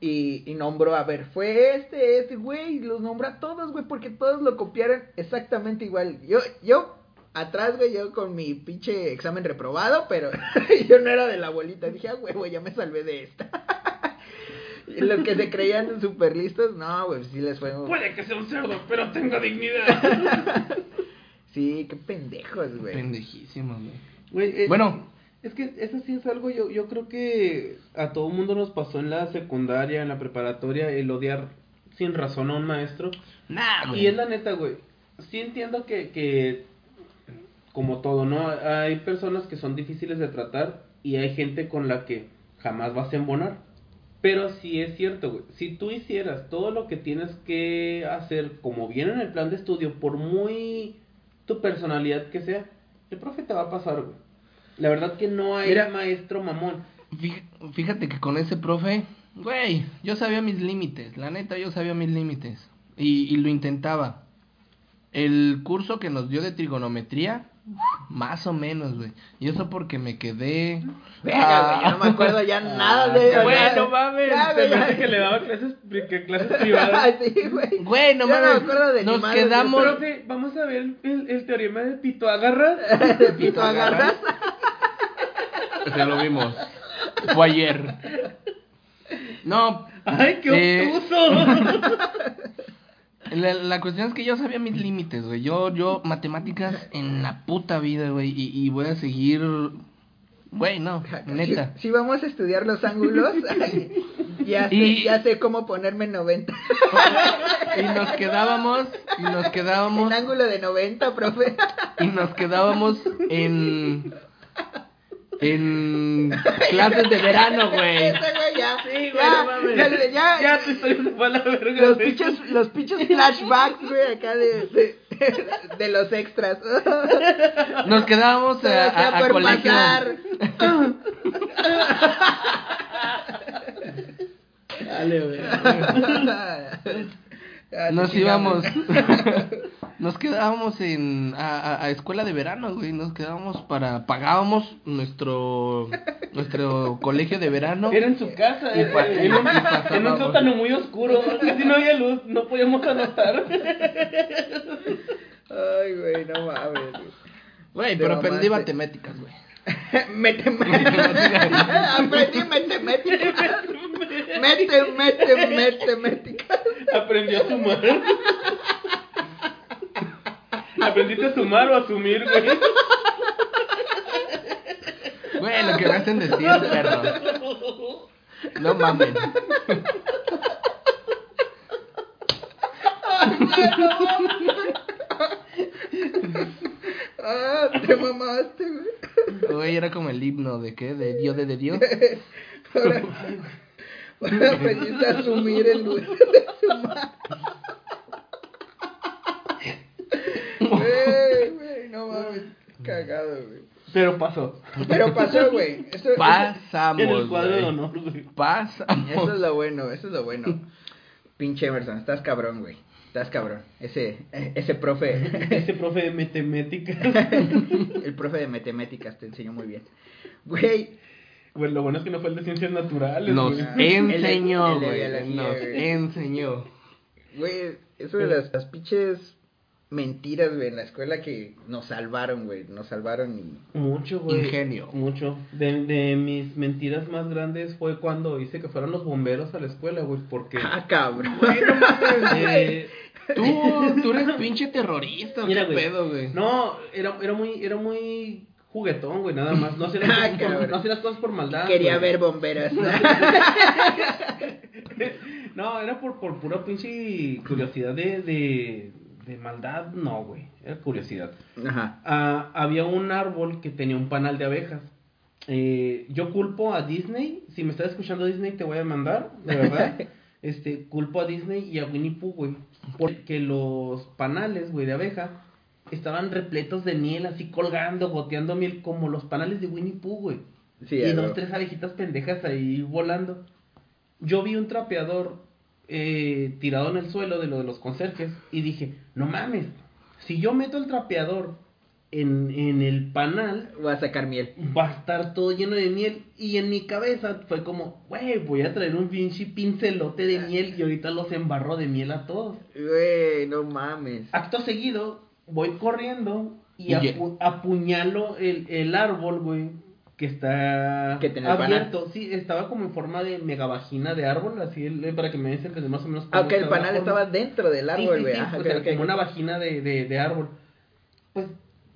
y, y nombró, a ver, fue este, este güey, los nombró a todos, güey, porque todos lo copiaron exactamente igual. Yo yo atrás, güey, yo con mi pinche examen reprobado, pero yo no era de la bolita. Dije, ah, güey, güey, ya me salvé de esta. Los que se creían súper listos, no, güey, sí les fue. Puede que sea un cerdo, pero tenga dignidad. Sí, qué pendejos, güey. Pendejísimo, güey. Bueno. Es que eso sí es algo, yo, yo creo que a todo mundo nos pasó en la secundaria, en la preparatoria, el odiar sin razón a un maestro. Nah, güey. Y es la neta, güey. Sí entiendo que, que, como todo, ¿no? Hay personas que son difíciles de tratar y hay gente con la que jamás vas a embonar. Pero sí es cierto, güey. Si tú hicieras todo lo que tienes que hacer como viene en el plan de estudio, por muy tu personalidad que sea, el profe te va a pasar, güey. La verdad que no hay Mira. maestro mamón. Fí- Fíjate que con ese profe, güey, yo sabía mis límites, la neta yo sabía mis límites y, y lo intentaba. El curso que nos dio de trigonometría, más o menos, güey. Y eso porque me quedé... Verga, güey, no me acuerdo ya nada de Ah, ya- bueno, mames. ya, Se güey, me hace que le daba clases, que clases privadas. sí, güey. Güey, no Yo no me mames, acuerdo de nos madres de quedamos... Profe, vamos a ver el, el teorema de Pito Agarras. De pito agarras. Ya lo vimos. Fue ayer. No, ¡Ay, qué Eh, obtuso! La, la cuestión es que yo sabía mis límites, güey. Yo, yo, matemáticas en la puta vida, güey. Y, y voy a seguir. Güey, no, neta. Si, si vamos a estudiar los ángulos, ya sé, Y- ya sé cómo ponerme 90. Y nos quedábamos, y nos quedábamos, Un ángulo de 90, profe. y nos quedábamos en. En clases de verano, güey. Ese güey ya. Sí, güey, ya, mames. ya, ya, Ya te estoy a la verga. los pinches, los pinches flashbacks, güey, acá de, de, de los extras. Nos quedábamos a, a- a por colegio. pasar. Dale, güey. Ya, Nos íbamos. Nos quedábamos en a, a- a escuela de verano, güey. Nos quedábamos para pagábamos nuestro nuestro colegio de verano. Era en su casa, Y eh, en, un, y pasábamos. en un sótano muy oscuro. Casi no había luz, no podíamos anotar. Ay, güey, no mames. güey. Pero aprendí matemáticas, güey. Matemáticas. Aprendí matemáticas. Mete, mete, matemáticas. Aprendió a sumar. ¿Aprendiste a sumar o a asumir, güey? Güey, lo que me hacen decir, perro. No mames. Ah, te mamaste, güey. Güey, era como el himno de qué? De Dios de, de Dios. Ahora, ahora aprendiste a asumir el lugar de sumar. Güey, güey, no mames. Cagado, güey. Pero pasó. Pero pasó, güey. Eso, Pasamos. En el cuadro de honor, güey. Pasamos. Eso es lo bueno, eso es lo bueno. Pinche Emerson, estás cabrón, güey. Estás cabrón. Ese, ese profe, Ese profe de matemáticas. el profe de matemáticas te enseñó muy bien. Güey, Güey, lo bueno es que no fue el de ciencias naturales, Nos güey. enseñó, güey. Nos enseñó. güey, eso de las, las pinches mentiras, güey, en la escuela que nos salvaron, güey. Nos salvaron y... Mucho, güey. Ingenio. Mucho. De, de mis mentiras más grandes fue cuando hice que fueran los bomberos a la escuela, güey, porque... Ah, cabrón. eh, Tú, tú eres pinche terrorista, Mira, qué pedo, güey. No, era, era muy, era muy juguetón, güey, nada más. No hacía las, Ah, cosas, por, no hacía las cosas por maldad. Quería ver bomberas. No, era por, por pura pinche curiosidad de, de, de maldad. No, güey, era curiosidad. Ajá. Ah, había un árbol que tenía un panal de abejas. Eh, yo culpo a Disney. Si me estás escuchando Disney, te voy a mandar, de verdad. este, culpo a Disney y a Winnie Pooh, güey. Porque los panales, güey, de abeja estaban repletos de miel, así colgando, goteando miel, como los panales de Winnie Pooh, güey. Sí, y dos, tres abejitas pendejas ahí volando. Yo vi un trapeador eh, tirado en el suelo de lo de los conserjes y dije, no mames, si yo meto el trapeador en, en el panal, Voy a sacar miel. va a estar todo lleno de miel. Y en mi cabeza fue como, güey, voy a traer un pinche pincelote de miel y ahorita los embarro de miel a todos. Güey, no mames. Acto seguido, voy corriendo y apu- apuñalo el, el árbol, güey, que está Que el abierto. Sí, estaba como en forma de megavagina de árbol, así el- para que me den que más o menos. Aunque el estaba la panal estaba dentro del Sí, árbol, sí, güey. sí, era ok, como una vagina de, de, de árbol. Pues,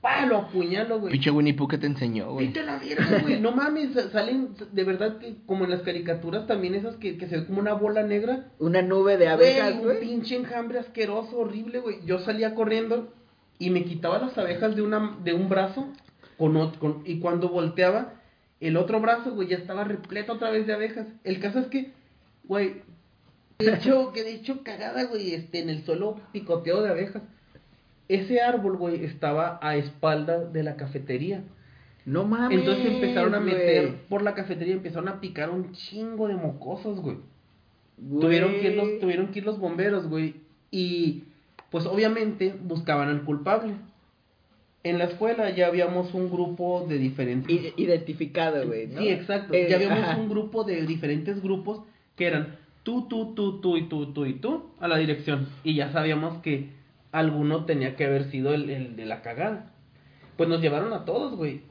pa, lo apuñalo, güey. Pinche Winnie Pooh que te enseñó, güey. Vete a la güey. No mames, sa- salen de verdad que como en las caricaturas también esas que, que se ve como una bola negra. Una nube de abejas, un güey. pinche enjambre asqueroso, horrible, güey. Yo salía corriendo y me quitaba las abejas de una de un brazo con, ot- con y cuando volteaba el otro brazo, güey, ya estaba repleto otra vez de abejas. El caso es que, güey, de hecho, que de hecho cagada, güey, este en el suelo picoteado de abejas. Ese árbol, güey, estaba a espalda de la cafetería. No mames. Entonces empezaron a meter güey. por la cafetería, empezaron a picar un chingo de mocosos, güey. Güey. Tuvieron que, ir los, tuvieron que ir los bomberos, güey. Y pues obviamente buscaban al culpable. En la escuela ya habíamos un grupo de diferentes... Identificado, güey, ¿no? Sí, exacto. Eh, ya habíamos ajá. un grupo de diferentes grupos que eran tú, tú, tú, tú y tú, tú y tú a la dirección. Y ya sabíamos que alguno tenía que haber sido el, el de la cagada. Pues nos llevaron a todos, güey.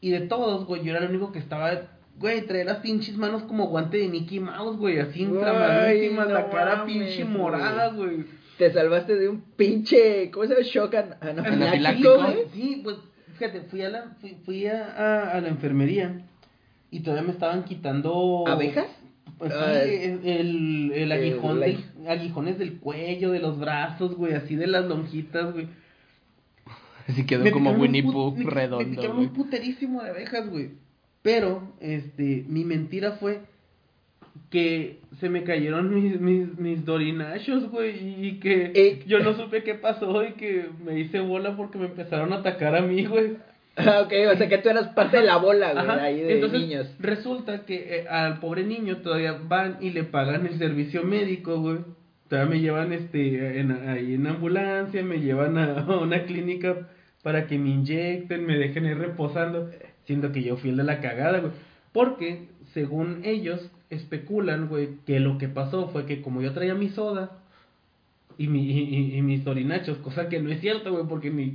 Y de todos, güey, yo era el único que estaba, güey, traía las pinches manos como guante de Mickey Mouse, güey, así inflamadísimas, la no cara mames, pinche morada, güey. Te salvaste de un pinche. ¿Cómo se llama? Shock an- anafiláctico, Anafiláctico. güey. Sí, pues, fíjate, fui a la, fui, fui a, a- a la enfermería y todavía me estaban quitando... ¿Abejas? Pues sí, Ah, el, el, el aguijón el- del, aguijones del cuello, de los brazos, güey, así de las lonjitas, güey. Así quedó Me como Winnie Pooh me- Me redondo, picaron güey. un puterísimo de abejas, güey. Pero, este, mi mentira fue que se me cayeron mis, mis, mis dorinachos, güey, y que Eh. yo no supe qué pasó y que me hice bola porque me empezaron a atacar a mí, güey. Ah, ok, o sea que tú eras parte de la bola, güey, Ajá, ahí de Entonces, niños. resulta que eh, al pobre niño todavía van y le pagan el servicio médico, güey. Todavía me llevan este en, ahí en ambulancia, me llevan a, a una clínica para que me inyecten, me dejen ir reposando, siendo que yo fui el de la cagada, güey. Porque, según ellos, especulan, güey, que lo que pasó fue que como yo traía mi soda y, mi, y, y- y mis orinachos, cosa que no es cierto, güey, porque ni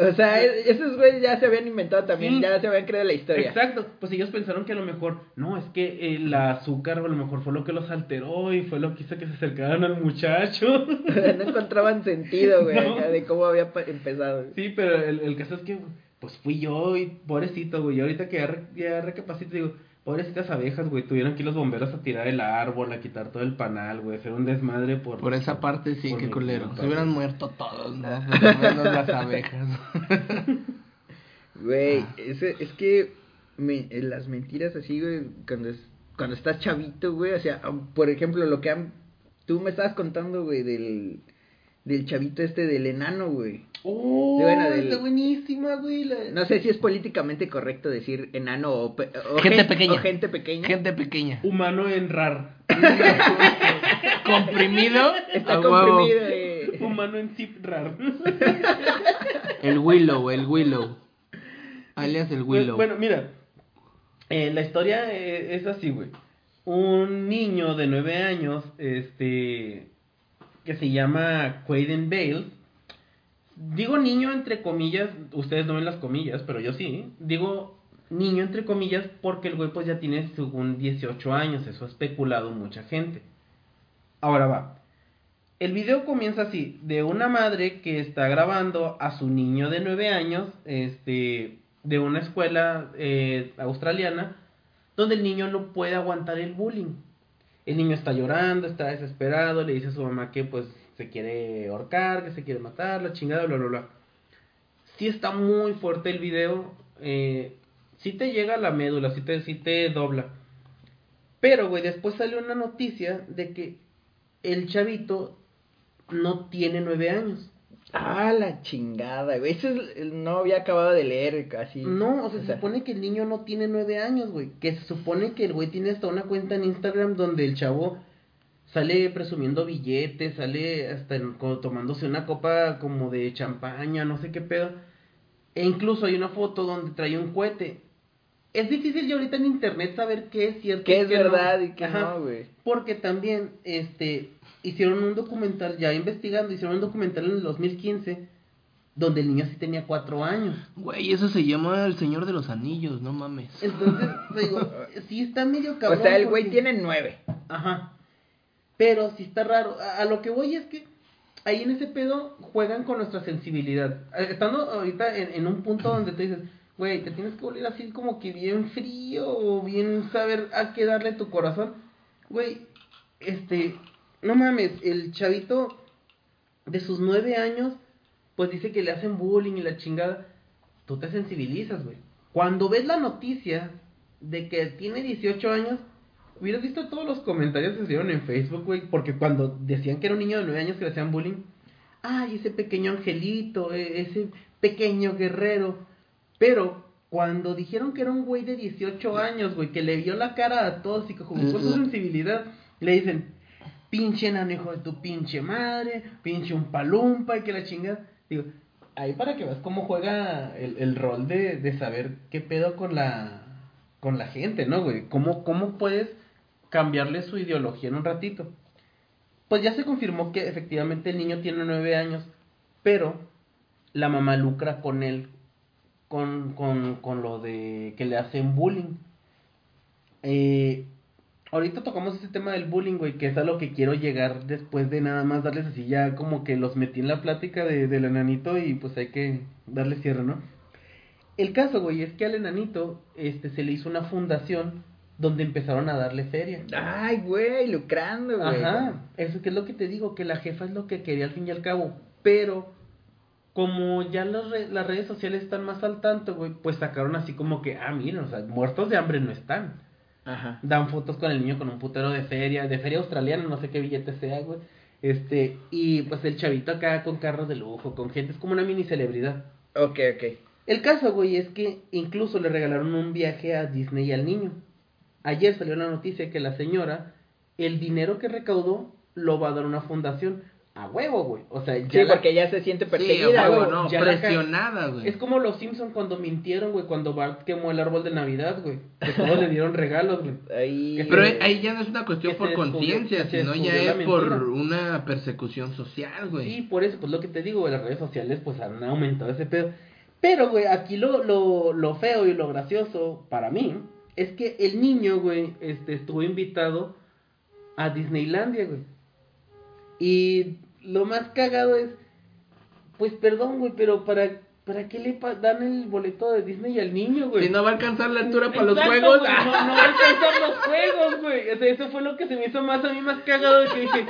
O sea, esos güeyes ya se habían inventado también, Sí. ya se habían creado la historia. Exacto, pues ellos pensaron que a lo mejor, no, es que el azúcar a lo mejor fue lo que los alteró y fue lo que hizo que se acercaran al muchacho. no encontraban sentido, güey, No. de cómo había empezado. sí, pero el, el caso es que, pues fui yo y pobrecito, güey, y ahorita que ya, ya recapacito, digo, pobrecitas abejas, güey, tuvieron que ir los bomberos a tirar el árbol, a quitar todo el panal, güey, hacer un desmadre por... Por esa parte sí, qué culero. Se hubieran muerto todos, ¿no? Menos las abejas. Güey, ese- es que me- eh, las mentiras así, güey, cuando, es, cuando estás chavito, güey, o sea, por ejemplo, lo que han, tú me estabas contando, güey, del, del chavito este del enano, güey. ¡Oh! Sí, bueno, del- Está buenísima, güey. la- No sé si es políticamente correcto decir enano o, pe- o Gente gen- pequeña. o gente pequeña. Gente pequeña. Humano en rar. Comprimido. Está comprimido, eh. Humano en zip rar. El Willow, el Willow. Alias el Willow. Bueno, mira, eh, la historia eh, es así, güey. Un niño de nueve años, este, que se llama Quaden Bale, Digo niño entre comillas, ustedes no ven las comillas, pero yo sí. Digo niño entre comillas porque el güey pues ya tiene según 18 años, eso ha especulado mucha gente. Ahora va. El video comienza así, de una madre que está grabando a su niño de 9 años, este, de una escuela eh, australiana, donde el niño no puede aguantar el bullying. El niño está llorando, está desesperado, le dice a su mamá que pues se quiere ahorcar, que se quiere matar, la chingada, bla, bla, bla. Sí está muy fuerte el video, eh, sí te llega a la médula, sí te, sí te dobla. Pero, güey, después salió una noticia de que el chavito no tiene nueve años. Ah, la chingada, güey. Eso es- no había acabado de leer casi. No, o sea, se supone que el niño no tiene nueve años, güey. Que se supone que el güey tiene hasta una cuenta en Instagram donde el chavo sale presumiendo billetes, sale hasta en- como tomándose una copa como de champaña, no sé qué pedo. E incluso hay una foto donde trae un cohete. Es difícil ya ahorita en internet saber qué es cierto. ¿Qué y es qué verdad no. y qué Ajá. no, güey? Porque también, este, hicieron un documental, ya investigando, hicieron un documental en el 2015, donde el niño sí tenía cuatro años. Güey, eso se llama El Señor de los Anillos, no mames. Entonces, digo, sí está medio O cabrón. sea, el güey porque- tiene nueve. Ajá. Pero sí está raro. A, lo que voy es que ahí en ese pedo juegan con nuestra sensibilidad. Eh, Estando ahorita en, en un punto donde te dices, güey, te tienes que volver así como que bien frío o bien saber a qué darle tu corazón. Güey, este, no mames, el chavito de sus nueve años, pues dice que le hacen bullying y la chingada. Tú te sensibilizas, güey. Cuando ves la noticia de que tiene 18 años, hubieras visto todos los comentarios que se dieron en Facebook, güey. Porque cuando decían que era un niño de 9 años que le hacían bullying, ay, ese pequeño angelito, e- ese pequeño guerrero. Pero cuando dijeron que era un güey de 18 años, güey, que le vio la cara a todos y que jugó con su sensibilidad, le dicen, pinche enano hijo de tu pinche madre, pinche un palumpa y que la chingada. Digo, ahí para que veas cómo juega el, el rol de, de saber qué pedo con la con la gente, ¿no, güey? ¿Cómo, ¿Cómo puedes cambiarle su ideología en un ratito? Pues ya se confirmó que efectivamente el niño tiene nueve años, pero la mamá lucra con él, con, con, con lo de que le hacen bullying. Eh, ahorita tocamos ese tema del bullying, güey, que es a lo que quiero llegar después de nada más darles así ya como que los metí en la plática de, del enanito y pues hay que darle cierre, ¿no? El caso, güey, es que al enanito este, se le hizo una fundación donde empezaron a darle feria. Ay, güey, lucrando, güey. Ajá, eso que es lo que te digo, que la jefa es lo que quería al fin y al cabo, pero como ya las, re- las redes sociales están más al tanto, güey, pues sacaron así como que, ah, miren, o sea, muertos de hambre no están. Ajá. Dan fotos con el niño con un putero de feria, de feria australiana, no sé qué billete sea, güey. Este, y pues el chavito acá con carros de lujo, con gente, es como una mini celebridad. Ok, ok. El caso, güey, es que incluso le regalaron un viaje a Disney al niño. Ayer salió la noticia que la señora, el dinero que recaudó, lo va a dar a una fundación. A huevo, güey. O sea, ya Sí, la- porque ya se siente Sí, perseguida, huevo, güey. no, ya la ca- presionada, güey. Es como los Simpsons cuando mintieron, güey, cuando Bart quemó el árbol de Navidad, güey. Que todos le dieron regalos, güey. Ahí. Pero ahí ya no es una cuestión por conciencia, sino ya es por una persecución social, güey. Sí, por eso, pues lo que te digo, güey, las redes sociales pues han aumentado ese pedo. Pero, güey, aquí lo, lo, lo feo y lo gracioso para mí es que el niño, güey, este, estuvo invitado a Disneylandia, güey. Y lo más cagado es, pues perdón, güey, pero para, ¿para qué le pa- dan el boleto de Disney al niño, güey? Si no va a alcanzar la altura para los Exacto, juegos. güey, no, no va a alcanzar los juegos, güey. O sea, eso fue lo que se me hizo más a mí más cagado de que dije,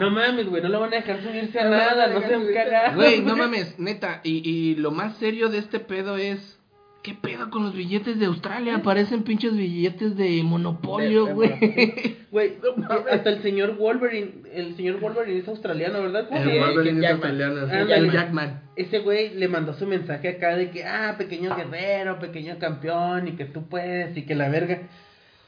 no mames, güey, no lo van a dejar subirse a No nada, no a cagados. Güey, no mames, neta. Y, y lo más serio de este pedo es. ¿Qué pedo con los billetes de Australia? Parecen pinches billetes de monopolio, güey. Güey, hasta el señor Wolverine, el señor Wolverine es australiano, ¿verdad? ¿Cómo se El? Wolverine es australiano. Ah, el Jackman. Jackman. Ese güey le mandó su mensaje acá de que, ah, pequeño guerrero, pequeño campeón, y que tú puedes, y que la verga.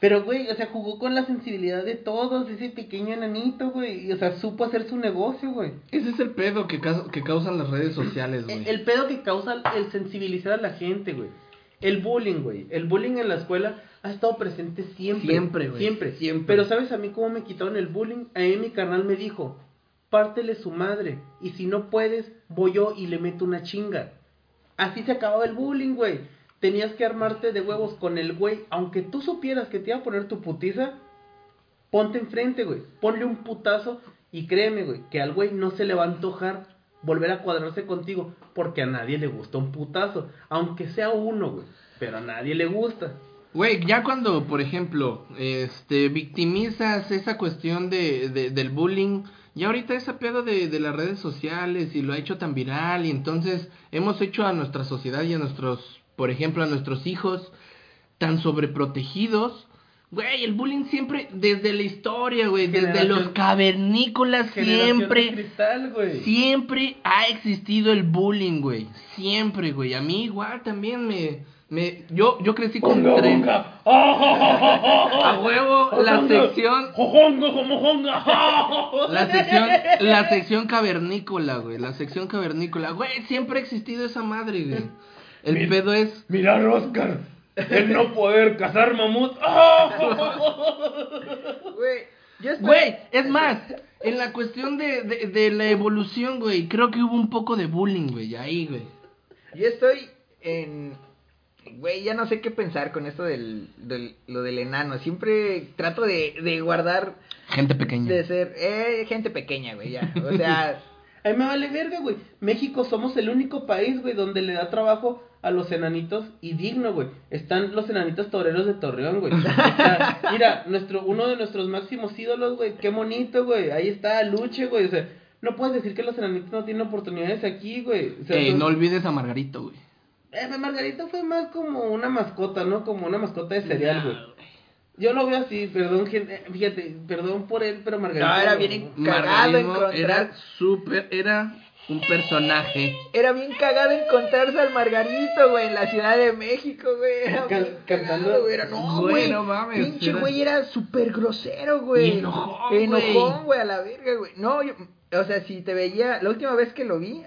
Pero, güey, o sea, jugó con la sensibilidad de todos, ese pequeño enanito, güey. Y, o sea, supo hacer su negocio, güey. Ese es el pedo que, ca- que causan las redes sociales, güey. El, el pedo que causa el sensibilizar a la gente, güey. El bullying, güey. El bullying en la escuela ha estado presente siempre. Siempre, güey. Siempre. Siempre. Pero ¿sabes a mí cómo me quitaron el bullying? A mí mi carnal me dijo, pártele su madre. Y si no puedes, voy yo y le meto una chinga. Así se acababa el bullying, güey. Tenías que armarte de huevos con el güey, aunque tú supieras que te iba a poner tu putiza, ponte enfrente, güey. Ponle un putazo y créeme, güey, que al güey no se le va a antojar volver a cuadrarse contigo, porque a nadie le gusta un putazo, aunque sea uno, güey. Pero a nadie le gusta. Güey, ya cuando, por ejemplo, este, victimizas esa cuestión de, de- del bullying, ya ahorita ese pedo de, de las redes sociales y lo ha hecho tan viral y entonces hemos hecho a nuestra sociedad y a nuestros, por ejemplo, a nuestros hijos tan sobreprotegidos. Güey, el bullying siempre, desde la historia, güey, desde los cavernícolas siempre, cristal, güey. Siempre ha existido el bullying, güey. Siempre, güey. A mí igual también me... me yo, yo crecí con tres... A huevo, la sección... Jojongo como jonga. La sección, la sección cavernícola, güey. La sección cavernícola. Güey, siempre ha existido esa madre, güey. El pedo es... Mirar, Oscar. El no poder cazar mamut. Güey, estoy... Güey, es más, en la cuestión de, de, de la evolución, güey, creo que hubo un poco de bullying, güey, ahí, güey. Yo estoy en... Güey, ya no sé qué pensar con esto del, del lo del enano. Siempre trato de, de guardar, Gente pequeña. de ser eh, gente pequeña, güey, ya. O sea, A mí me vale verga, güey. México somos el único país, güey, donde le da trabajo a los enanitos y digno, güey. Están los enanitos toreros de Torreón, güey. Está- mira, nuestro, uno de nuestros máximos ídolos, güey. Qué bonito, güey. Ahí está Luche, güey. O sea, no puedes decir que los enanitos no tienen oportunidades aquí, güey. O sea, Ey, son- no olvides a Margarito, güey. Eh, Margarita fue más como una mascota, ¿no? Como una mascota de cereal, güey. Yo lo veo así, perdón, gente, fíjate, perdón por él, pero Margarita... No, era no- bien Cagado Margarismo encontrar- era súper, era un personaje. era bien cagado encontrarse al Margarito, güey, en la Ciudad de México, güey. Era Can- bien cantando- cagado, güey. Era, no, Güey, güey. no mames, Pinche era- güey era súper grosero, güey. Y enojón, güey. Enojón, güey, a la verga, güey. No, yo, o sea, si te veía, la última vez que lo vi,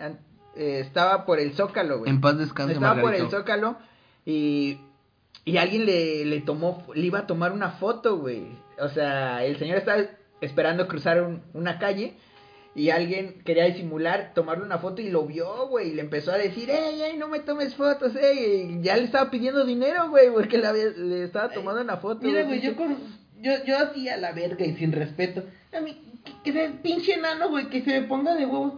eh, estaba por el Zócalo, güey. En paz descanse, Estaba por el Margarito. Zócalo y, y alguien le, le tomó, le iba a tomar una foto, güey. O sea, el señor estaba esperando cruzar un- una calle y alguien quería disimular, tomarle una foto y lo vio, güey. Y le empezó a decir, ey, ey, no me tomes fotos, ey. Y ya le estaba pidiendo dinero, güey, porque le, había- le estaba tomando una foto. Mira, güey, yo con... Yo, yo así a la verga y sin respeto. A mí, que, que ese pinche enano, güey, que se me ponga de huevos.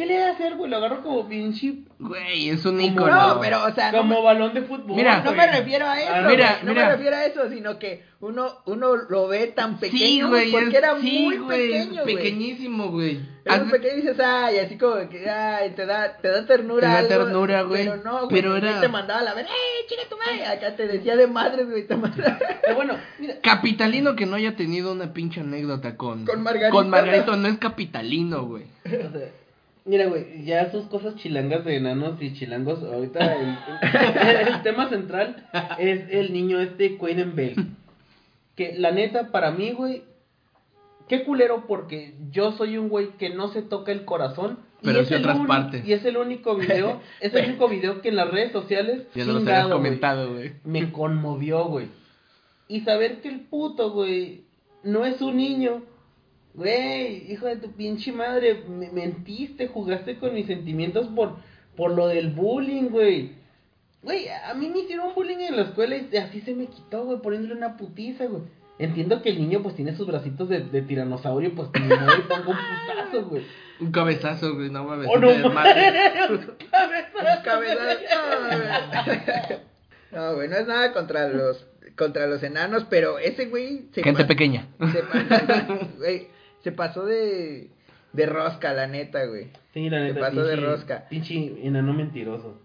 ¿Qué le va a hacer, güey? Lo agarro como pinche... Güey, es un ícono. No, pero, o sea, no como me- balón de fútbol. Mira, no me refiero a eso, Ah, güey, mira, no mira. me refiero a eso, sino que uno, uno lo ve tan pequeño, Sí, güey, porque es- era sí, muy güey, es pequeño, güey. pequeñísimo, güey. Era Haz- muy pequeño y dices, ay, así como que, ay, te da, te da ternura. Te da algo, ternura, güey, Pero no, güey, pero era- te mandaba a la ver, ¡eh, chica tu madre! Acá te decía de madres, güey, te mandaba. Pero bueno, mira, Capitalino que no haya tenido una pinche anécdota con... Con Margarito. Con Margarito no es capitalino, güey. o sea, mira, güey, ya sus cosas chilangas de enanos y chilangos, ahorita el, el- el tema central es el niño este Quaden Bell. Que la neta, para mí, güey, qué culero porque yo soy un güey que no se toca el corazón. Pero es sí el otras partes. Y es el único video, es el único video que en las redes sociales, Ya no los chingado, comentado, güey. me conmovió, güey. Y saber que el puto, güey, no es un niño. Güey, hijo de tu pinche madre, me mentiste, jugaste con mis sentimientos por, por lo del bullying, güey. Güey, a mí me hicieron bullying en la escuela y así se me quitó, güey, poniéndole una putiza, güey. Entiendo que el niño pues tiene sus bracitos de, de tiranosaurio, pues ni modo y pongo un putazo, güey. Un cabezazo, güey, no mames. ¡Oh, mames! Cabezazo. No, güey, no es nada contra los, contra los enanos, pero ese güey se Gente pequeña. Se güey, se pasó de, de rosca, la neta, güey. Sí, la Se neta, pasó de rosca. Pinche enano mentiroso.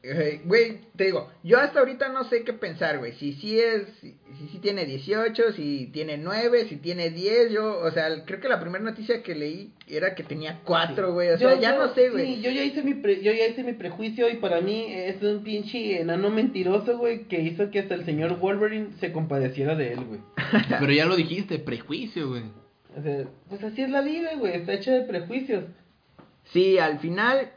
Eh, Güey, te digo, yo hasta ahorita no sé qué pensar, güey. Si sí es, si, si sí tiene 18, si tiene 9, si tiene 10, yo, o sea, creo que la primera noticia que leí era que tenía 4, güey. O sea, Yo- ya yo- no sé, güey. Sí, yo ya hice mi pre- yo ya hice mi prejuicio y para mí es un pinche enano mentiroso, güey, que hizo que hasta el señor Wolverine se compadeciera de él, güey. Pero ya lo dijiste, prejuicio, güey. O sea, pues así es la vida, güey, está hecha de prejuicios. Sí, al final,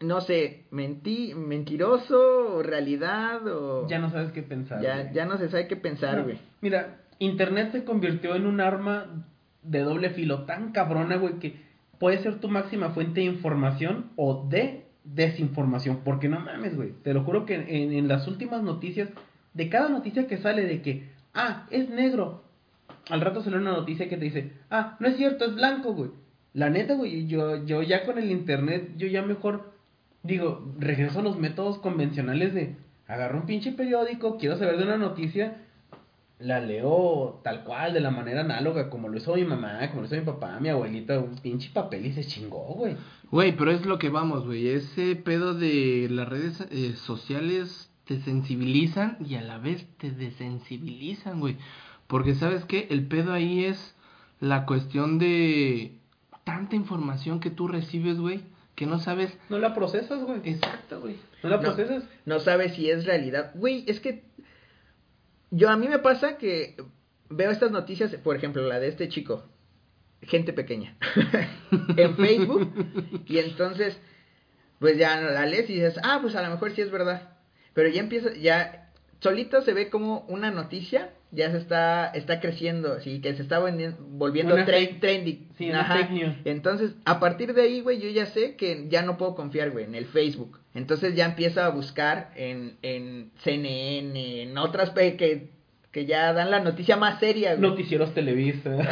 no sé, mentí, mentiroso, o realidad, o... Ya no sabes qué pensar. ya, güey. ya no se sabe qué pensar, No, güey. Mira, internet se convirtió en un arma de doble filo tan cabrona, güey, que puede ser tu máxima fuente de información o de desinformación. Porque no mames, güey. Te lo juro que en, en las últimas noticias, de cada noticia que sale de que, ah, es negro. Al rato sale una noticia que te dice, ah, no es cierto, es blanco, güey. La neta, güey, yo, yo ya con el internet, yo ya mejor, digo, regreso a los métodos convencionales de, agarro un pinche periódico, quiero saber de una noticia, la leo tal cual, de la manera análoga, como lo hizo mi mamá, como lo hizo mi papá, mi abuelita, un pinche papel y se chingó, güey. Güey, pero es lo que vamos, güey. Ese pedo de las redes eh, sociales te sensibilizan y a la vez te desensibilizan, güey. Porque sabes qué, el pedo ahí es la cuestión de tanta información que tú recibes, güey, que no sabes. No la procesas, güey. Exacto, güey. No la No. procesas. No sabes si es realidad. Güey, es que yo a mí me pasa que veo estas noticias, por ejemplo, la de este chico, gente pequeña, en Facebook, y entonces, pues ya la lees y dices, ah, pues a lo mejor sí es verdad. Pero ya empieza, ya solito se ve como una noticia ya se está, está creciendo, así que se está volviendo tre- trendy. sí, una fake news. Entonces, a partir de ahí, güey, yo ya sé que ya no puedo confiar, güey, en el Facebook. Entonces ya empiezo a buscar en, en CNN, en otras que, que ya dan la noticia más seria, güey. Noticieros Televisa.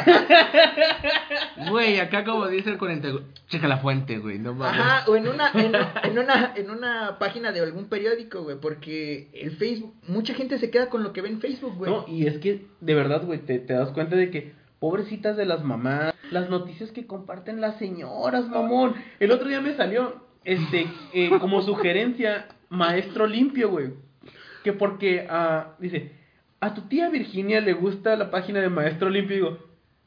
Güey, acá como dice el 40, güey, checa la fuente, güey, no mames. Ajá, o en una, en, en una, en una página de algún periódico, güey, porque el Facebook, mucha gente se queda con lo que ve en Facebook, güey. No, y es que, de verdad, güey, te, te das cuenta de que, pobrecitas de las mamás, las noticias que comparten las señoras, mamón. El otro día me salió, este, eh, como sugerencia, maestro limpio, güey. Que porque, ah, dice, a tu tía Virginia le gusta la página de maestro limpio, y digo,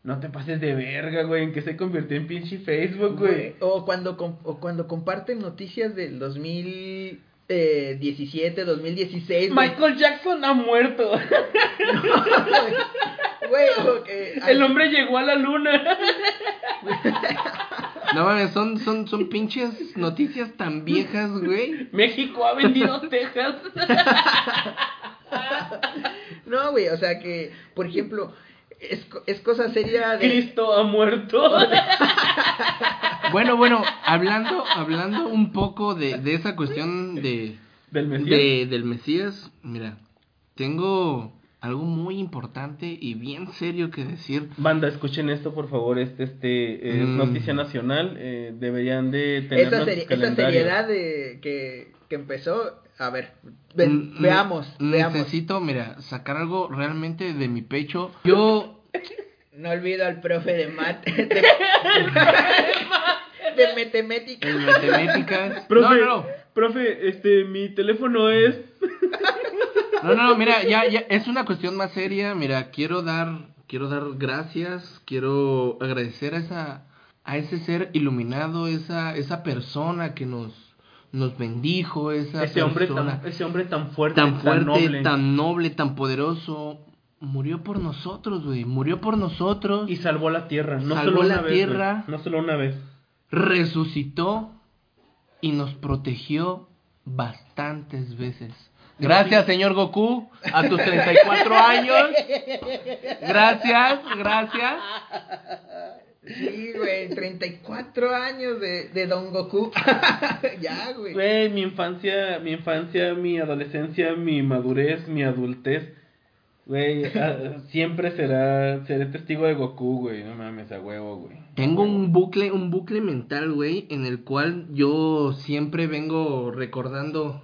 no te pases de verga, güey, en que se convirtió en pinche Facebook, güey. O cuando, o cuando comparten noticias del 2017, 2016. güey. Michael Jackson ha muerto. Güey, o que- El hombre llegó a la luna. No mames, son, son, son pinches noticias tan viejas, güey. México ha vendido Texas. No, güey, o sea que, por ejemplo, es, co- es cosa seria de... Cristo ha muerto. Bueno, bueno, hablando, hablando un poco de, de esa cuestión de, Del Mesías. de- del Mesías, mira, tengo algo muy importante y bien serio que decir. Banda, escuchen esto, por favor. Este, este es Mm. noticia nacional. eh, deberían de tener Esa, seri- esa seriedad de, que, que empezó, a ver, ve- veamos, veamos. Necesito, mira, sacar algo realmente de mi pecho. Yo, No olvido al profe de mat... De, de matemáticas. en matemáticas... Profe, No, no, profe, este, mi teléfono es. no, no, no, mira, ya, ya, es una cuestión más seria. Mira, quiero dar, quiero dar gracias, quiero agradecer a esa, a ese ser iluminado, esa, esa persona que nos, nos bendijo, esa Ese hombre, persona tan, ese hombre tan fuerte, tan fuerte, noble. tan noble, tan poderoso, murió por nosotros, güey, murió por nosotros, Y salvó la tierra. No Salvó solo la vez, tierra. No solo una vez. resucitó y nos protegió bastantes veces. Gracias, señor Goku, a tus 34 años. Gracias, gracias. Sí, güey, 34 años de, de Don Goku. ya, güey. Güey, mi infancia, mi infancia, mi adolescencia, mi madurez, mi adultez. Güey, ah, siempre será, seré testigo de Goku, güey. No mames, a huevo, güey. Tengo un bucle, un bucle mental, güey, en el cual yo siempre vengo recordando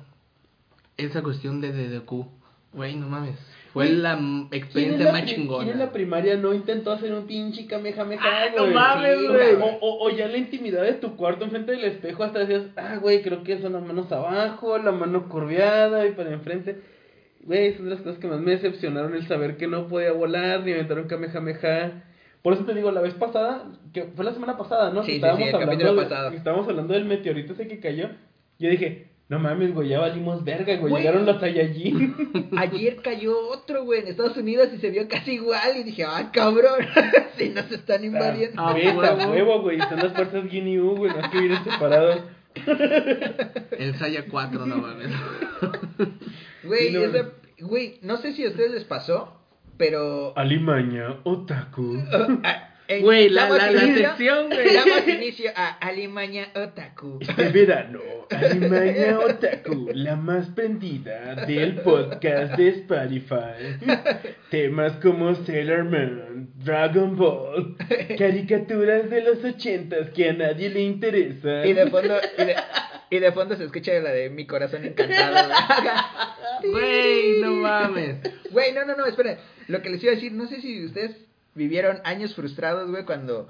esa cuestión de, de Goku. Güey, no mames. Fue la experiencia más chingona. ¿Quién en la primaria no intentó hacer un pinche kamehameha, Ah, no güey? mames, Sí, güey. O, o, o ya la intimidad de tu cuarto enfrente del espejo hasta decías, ah, güey, creo que son las manos abajo, la mano curveada y para enfrente. Güey, son las cosas que más me decepcionaron el saber que no podía volar ni aventar un kamehameha. Por eso te digo, la vez pasada, que fue la semana pasada, ¿no? Sí, Que sí, estábamos sí, el hablando capítulo pasado. estábamos hablando del meteorito ese que cayó. Yo dije, no mames, güey, ya valimos verga, güey. Güey. Llegaron los Saiyajin. Ayer cayó otro, güey, en Estados Unidos y se vio casi igual. Y dije, ah, cabrón, si nos están invadiendo. Ah, a huevo. güey. Son las fuerzas Guinea güey. No es que vienen separados. El Saya 4, no mames. Güey, no, esa- güey, no sé si a ustedes les pasó, pero Alimaña, otaku. a, En- Güey, la, damos la, sección, güey. Damos inicio a Alimaña Otaku. Este verano, Alimaña Otaku, la más prendida del podcast de Spotify. Temas como Sailor Moon, Dragon Ball, caricaturas de los ochentas que a nadie le interesa. Y de fondo, y de, y de fondo se escucha la de mi corazón encantado. Güey, no mames. Güey, no, no, no, esperen. Lo que les iba a decir, no sé si ustedes vivieron años frustrados, güey, cuando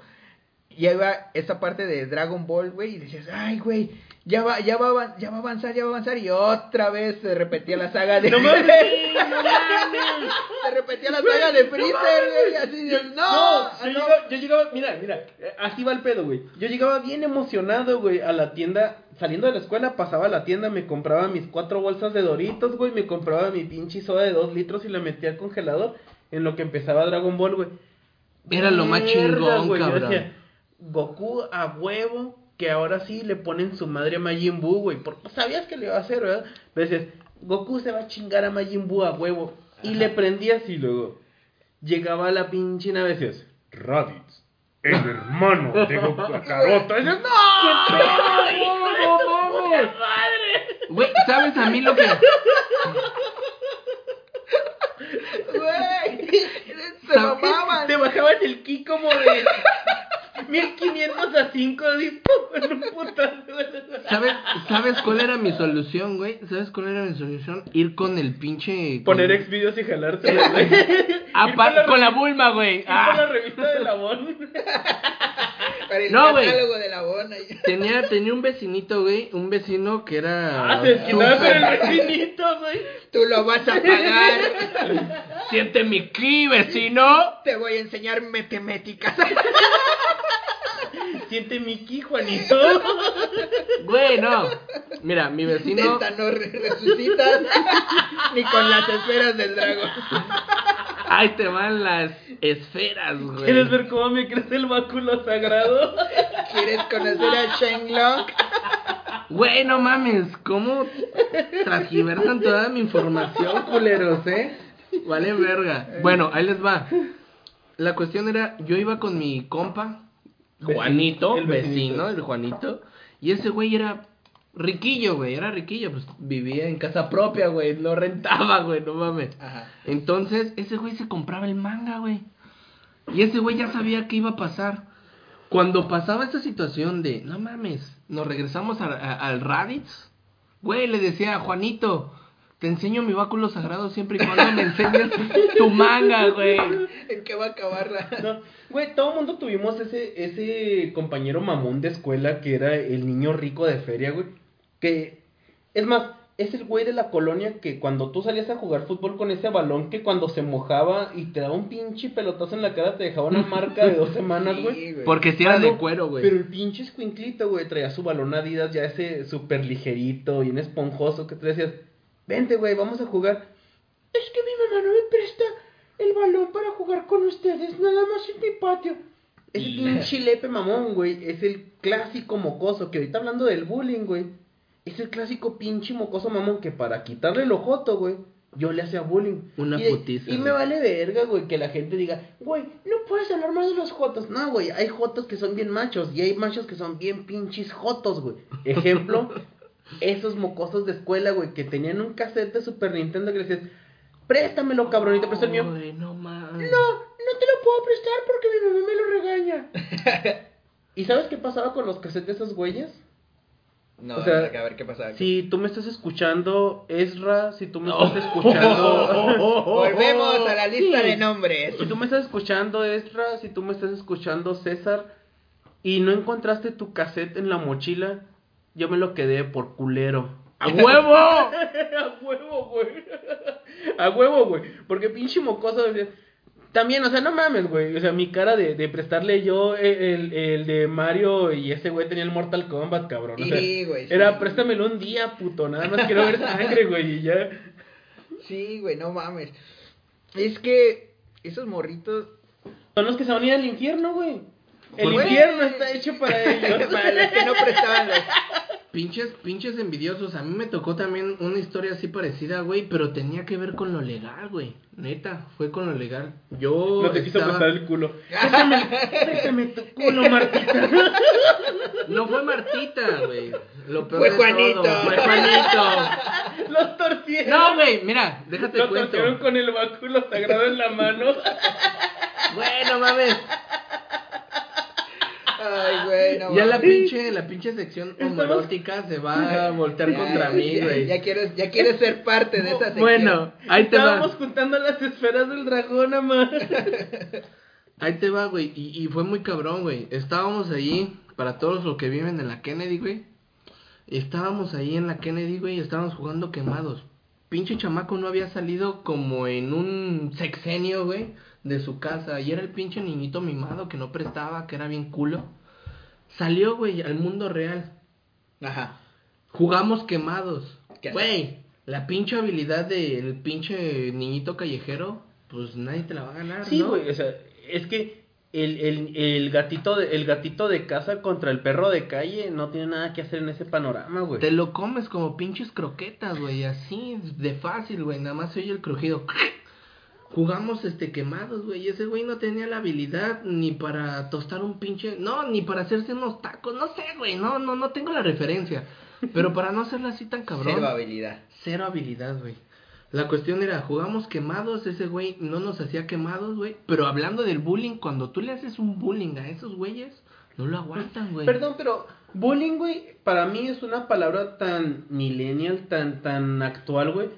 ya iba esa parte de Dragon Ball, güey, y decías, ay, güey, ya va, ya va, ya va a avanzar, ya va a avanzar, y otra vez se repetía la saga de... No mames, no mames. Se repetía la saga de Freezer, güey, así dices, no, No, ah, yo, no". llegaba, yo llegaba, mira, mira, así va el pedo, güey. Yo llegaba bien emocionado, güey, a la tienda. Saliendo de la escuela, pasaba a la tienda, me compraba mis cuatro bolsas de Doritos, güey, me compraba mi pinche soda de dos litros y la metía al congelador en lo que empezaba Dragon Ball, güey. Era lo más chingón, yo cabrón. decía, Goku a huevo, que ahora sí le ponen su madre a Majin Buu, güey. Porque sabías que le iba a hacer, ¿verdad? Pero decías, Goku se va a chingar a Majin Buu a huevo. Y le prendías y luego llegaba la pinche nave y decías, Raditz, el hermano de Goku Kakaroto. Y dices, ¡No! no mames! Güey, ¿sabes a mí lo que... Güey, se mamaban. Te bajaban el ki como de 1500 a 5 de en un putazo. ¿Sabes, ¿Sabes cuál era mi solución, güey? ¿Sabes cuál era mi solución? Ir con el pinche... Poner con- exvideos y jalárselo, güey. Ah, con la bulma, güey. ir por la Ah. revista de Labón. Para el No, güey. catálogo de la bona. Tenía, tenía un vecinito, güey. Un vecino que era... Ah, se desquitaba con el vecinito, güey. Tú lo vas a pagar. Siente mi ki, vecino. Te voy a enseñar matemáticas. Siente mi ki, Juanito. Güey, no. Mira, mi vecino... No re- resucitas ni con las esferas del dragón. Ahí te van las esferas, güey. ¿Quieres ver cómo me crece el báculo sagrado? ¿Quieres conocer a Shenlong? Güey, no mames, ¿cómo transgiversan toda mi información, culeros, eh? Vale verga. Bueno, ahí les va. La cuestión era, yo iba con mi compa, Juanito, el vecino, el Juanito, y ese güey era riquillo, güey, era riquillo, pues vivía en casa propia, güey, no rentaba, güey, no mames. Ajá. Entonces, ese güey se compraba el manga, güey. Y ese güey ya sabía qué iba a pasar. Cuando pasaba esta situación de, no mames, nos regresamos a- a- al Raditz, güey, le decía a Juanito, te enseño mi báculo sagrado siempre y cuando me enseñes tu manga, güey. ¿En qué va a acabar la.? No, güey, todo el mundo tuvimos ese, ese compañero mamón de escuela que era el niño rico de feria, güey. Que, es más, es el güey de la colonia que cuando tú salías a jugar fútbol con ese balón que cuando se mojaba y te daba un pinche pelotazo en la cara te dejaba una marca de dos semanas, güey. Sí, güey. Porque si era Ah, de cuero, güey. Pero el pinche escuinclito, güey, traía su balón Adidas ya ese súper ligerito, bien esponjoso, que tú decías, vente, güey, vamos a jugar. Es que mi mamá no me presta el balón para jugar con ustedes, nada más en mi patio. Ese pinche lepe mamón, güey, es el clásico mocoso, que ahorita hablando del bullying, güey, es el clásico pinche mocoso mamón que para quitarle el ojoto, güey, yo le hacía bullying. Una y, putiza, Y me vale verga, güey, que la gente diga, güey, no puedes hablar mal de los jotos. No, güey, hay jotos que son bien machos y hay machos que son bien pinches jotos, güey. Ejemplo, esos mocosos de escuela, güey, que tenían un cassette de Super Nintendo que le decías, préstamelo, te presto el mío. Güey, no mames. No, no te lo puedo prestar porque mi mamá me lo regaña. ¿Y sabes qué pasaba con los cassettes de esos güeyes? No, O sea, a ver qué pasa. Si tú me estás escuchando, Ezra, si tú me estás escuchando... Volvemos a la lista de nombres. Si tú me estás escuchando, Ezra, si tú me estás escuchando, César, y no encontraste tu cassette en la mochila, yo me lo quedé por culero. ¡A huevo! A huevo, güey. A huevo, güey. Porque pinche mocoso. También, o sea, no mames, güey. O sea, mi cara de, de prestarle yo el, el de Mario y ese güey tenía el Mortal Kombat, cabrón. O sea, Sí, güey, sí. Era, préstamelo un día, puto. Nada más quiero ver sangre, güey. Y ya. Sí, güey, no mames. Es que esos morritos. Son los que se van a ir al infierno, güey. El Güey. infierno está hecho para ellos. para los que no prestaban los. pinches, pinches envidiosos. A mí me tocó también una historia así parecida, güey, pero tenía que ver con lo legal, güey. Neta, fue con lo legal. Yo No te quiso estaba- prestar el culo. Déjame tu culo, Martita. No fue Martita, güey. Lo peor Fue de Juanito. todo, Fue Juanito. Los torcieron. No, güey, mira, déjate Lo cuento. torcieron con el báculo sagrado en la mano. Bueno, mames. Ay, güey, no ya la pinche, la pinche sección homoerótica se va a voltear Ya, contra mí, güey. Ya quieres, ya quieres ser parte de esa sección. Bueno, ahí te Estábamos va. juntando las esferas del dragón, amor. Ahí te va, güey. Y, y fue muy cabrón, güey. Estábamos ahí, para todos los que viven en la Kennedy, güey. Estábamos ahí en la Kennedy, güey, y estábamos jugando quemados. Pinche chamaco no había salido como en un sexenio, güey, de su casa. Y era el pinche niñito mimado que no prestaba, que era bien culo. Salió, güey, al mundo real. Ajá. Jugamos quemados. ¿Qué? Güey, la pinche habilidad del pinche niñito callejero, pues nadie te la va a ganar, Sí, ¿no? güey, o sea, es que el, el, el gatito de, el gatito de casa contra el perro de calle no tiene nada que hacer en ese panorama, güey. Te lo comes como pinches croquetas, güey, así de fácil, güey, nada más se oye el crujido. Jugamos este quemados, güey, y ese güey no tenía la habilidad ni para tostar un pinche, no, ni para hacerse unos tacos, no sé, güey, no, no, no tengo la referencia. Pero para no hacerlo así tan cabrón. Cero habilidad. Cero habilidad, güey. La cuestión era, jugamos quemados, ese güey no nos hacía quemados, güey. Pero hablando del bullying, cuando tú le haces un bullying a esos güeyes, no lo aguantan, güey. Perdón, pero bullying, güey, para mí es una palabra tan millennial, tan, tan actual, güey.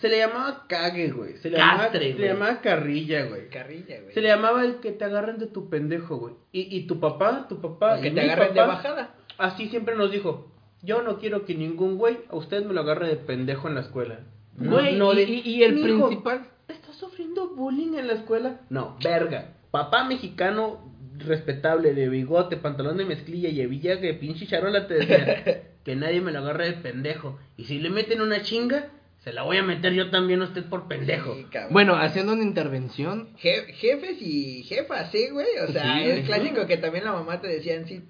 Se le llamaba cague, güey. Se le llamaba, Castre, se le llamaba carrilla, güey. Carrilla, güey. Se le llamaba el que te agarren de tu pendejo, güey. Y, y tu papá, tu papá, Que y te agarren de papá, bajada. Así siempre nos dijo, yo no quiero que ningún güey a usted me lo agarre de pendejo en la escuela. No, Güey, no y- de, y- y el "Mijo, principal- ¿Estás sufriendo bullying en la escuela? No, verga. Papá mexicano respetable de bigote, pantalón de mezclilla y hebilla que pinche charola te decía que nadie me lo agarre de pendejo. Y si le meten una chinga, se la voy a meter yo también a usted por pendejo. Sí. Bueno, haciendo una intervención, Je- jefes y jefas, sí, güey. O sea, Sí, es clásico que también la mamá te decían, si,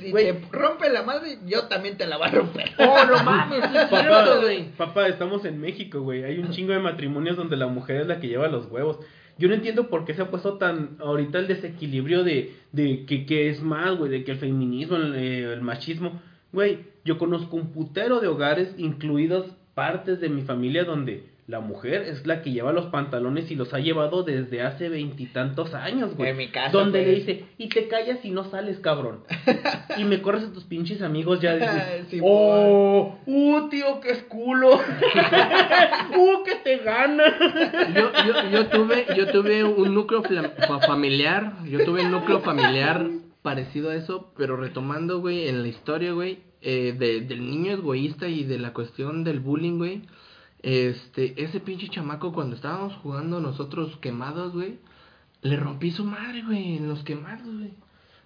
si Güey. te rompe la madre, yo también te la voy a romper. ¡Oh, no mames! sí es Papá, güey. papá, estamos en México, güey. Hay un chingo de matrimonios donde la mujer es la que lleva los huevos. Yo no entiendo por qué se ha puesto tan ahorita el desequilibrio de, de que, que es más, güey, de que el feminismo, el, eh, el machismo. Güey, yo conozco un putero de hogares, incluidos partes de mi familia, donde la mujer es la que lleva los pantalones y los ha llevado desde hace veintitantos años, güey. En mi casa, Donde pues. le dice, y te callas y no sales, cabrón. y me corres a tus pinches amigos ya. de- Sí, oh, uh, tío, que es culo. uh, que te gana. Yo, yo, yo tuve, yo tuve un núcleo familiar, yo tuve un núcleo familiar parecido a eso, pero retomando, güey, en la historia, güey, eh, de- del niño egoísta y de la cuestión del bullying, güey, este, ese pinche chamaco cuando estábamos jugando nosotros quemados, güey, le rompí su madre, güey, en los quemados, güey.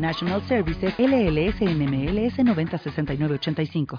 International Services LLS NMLS 906985.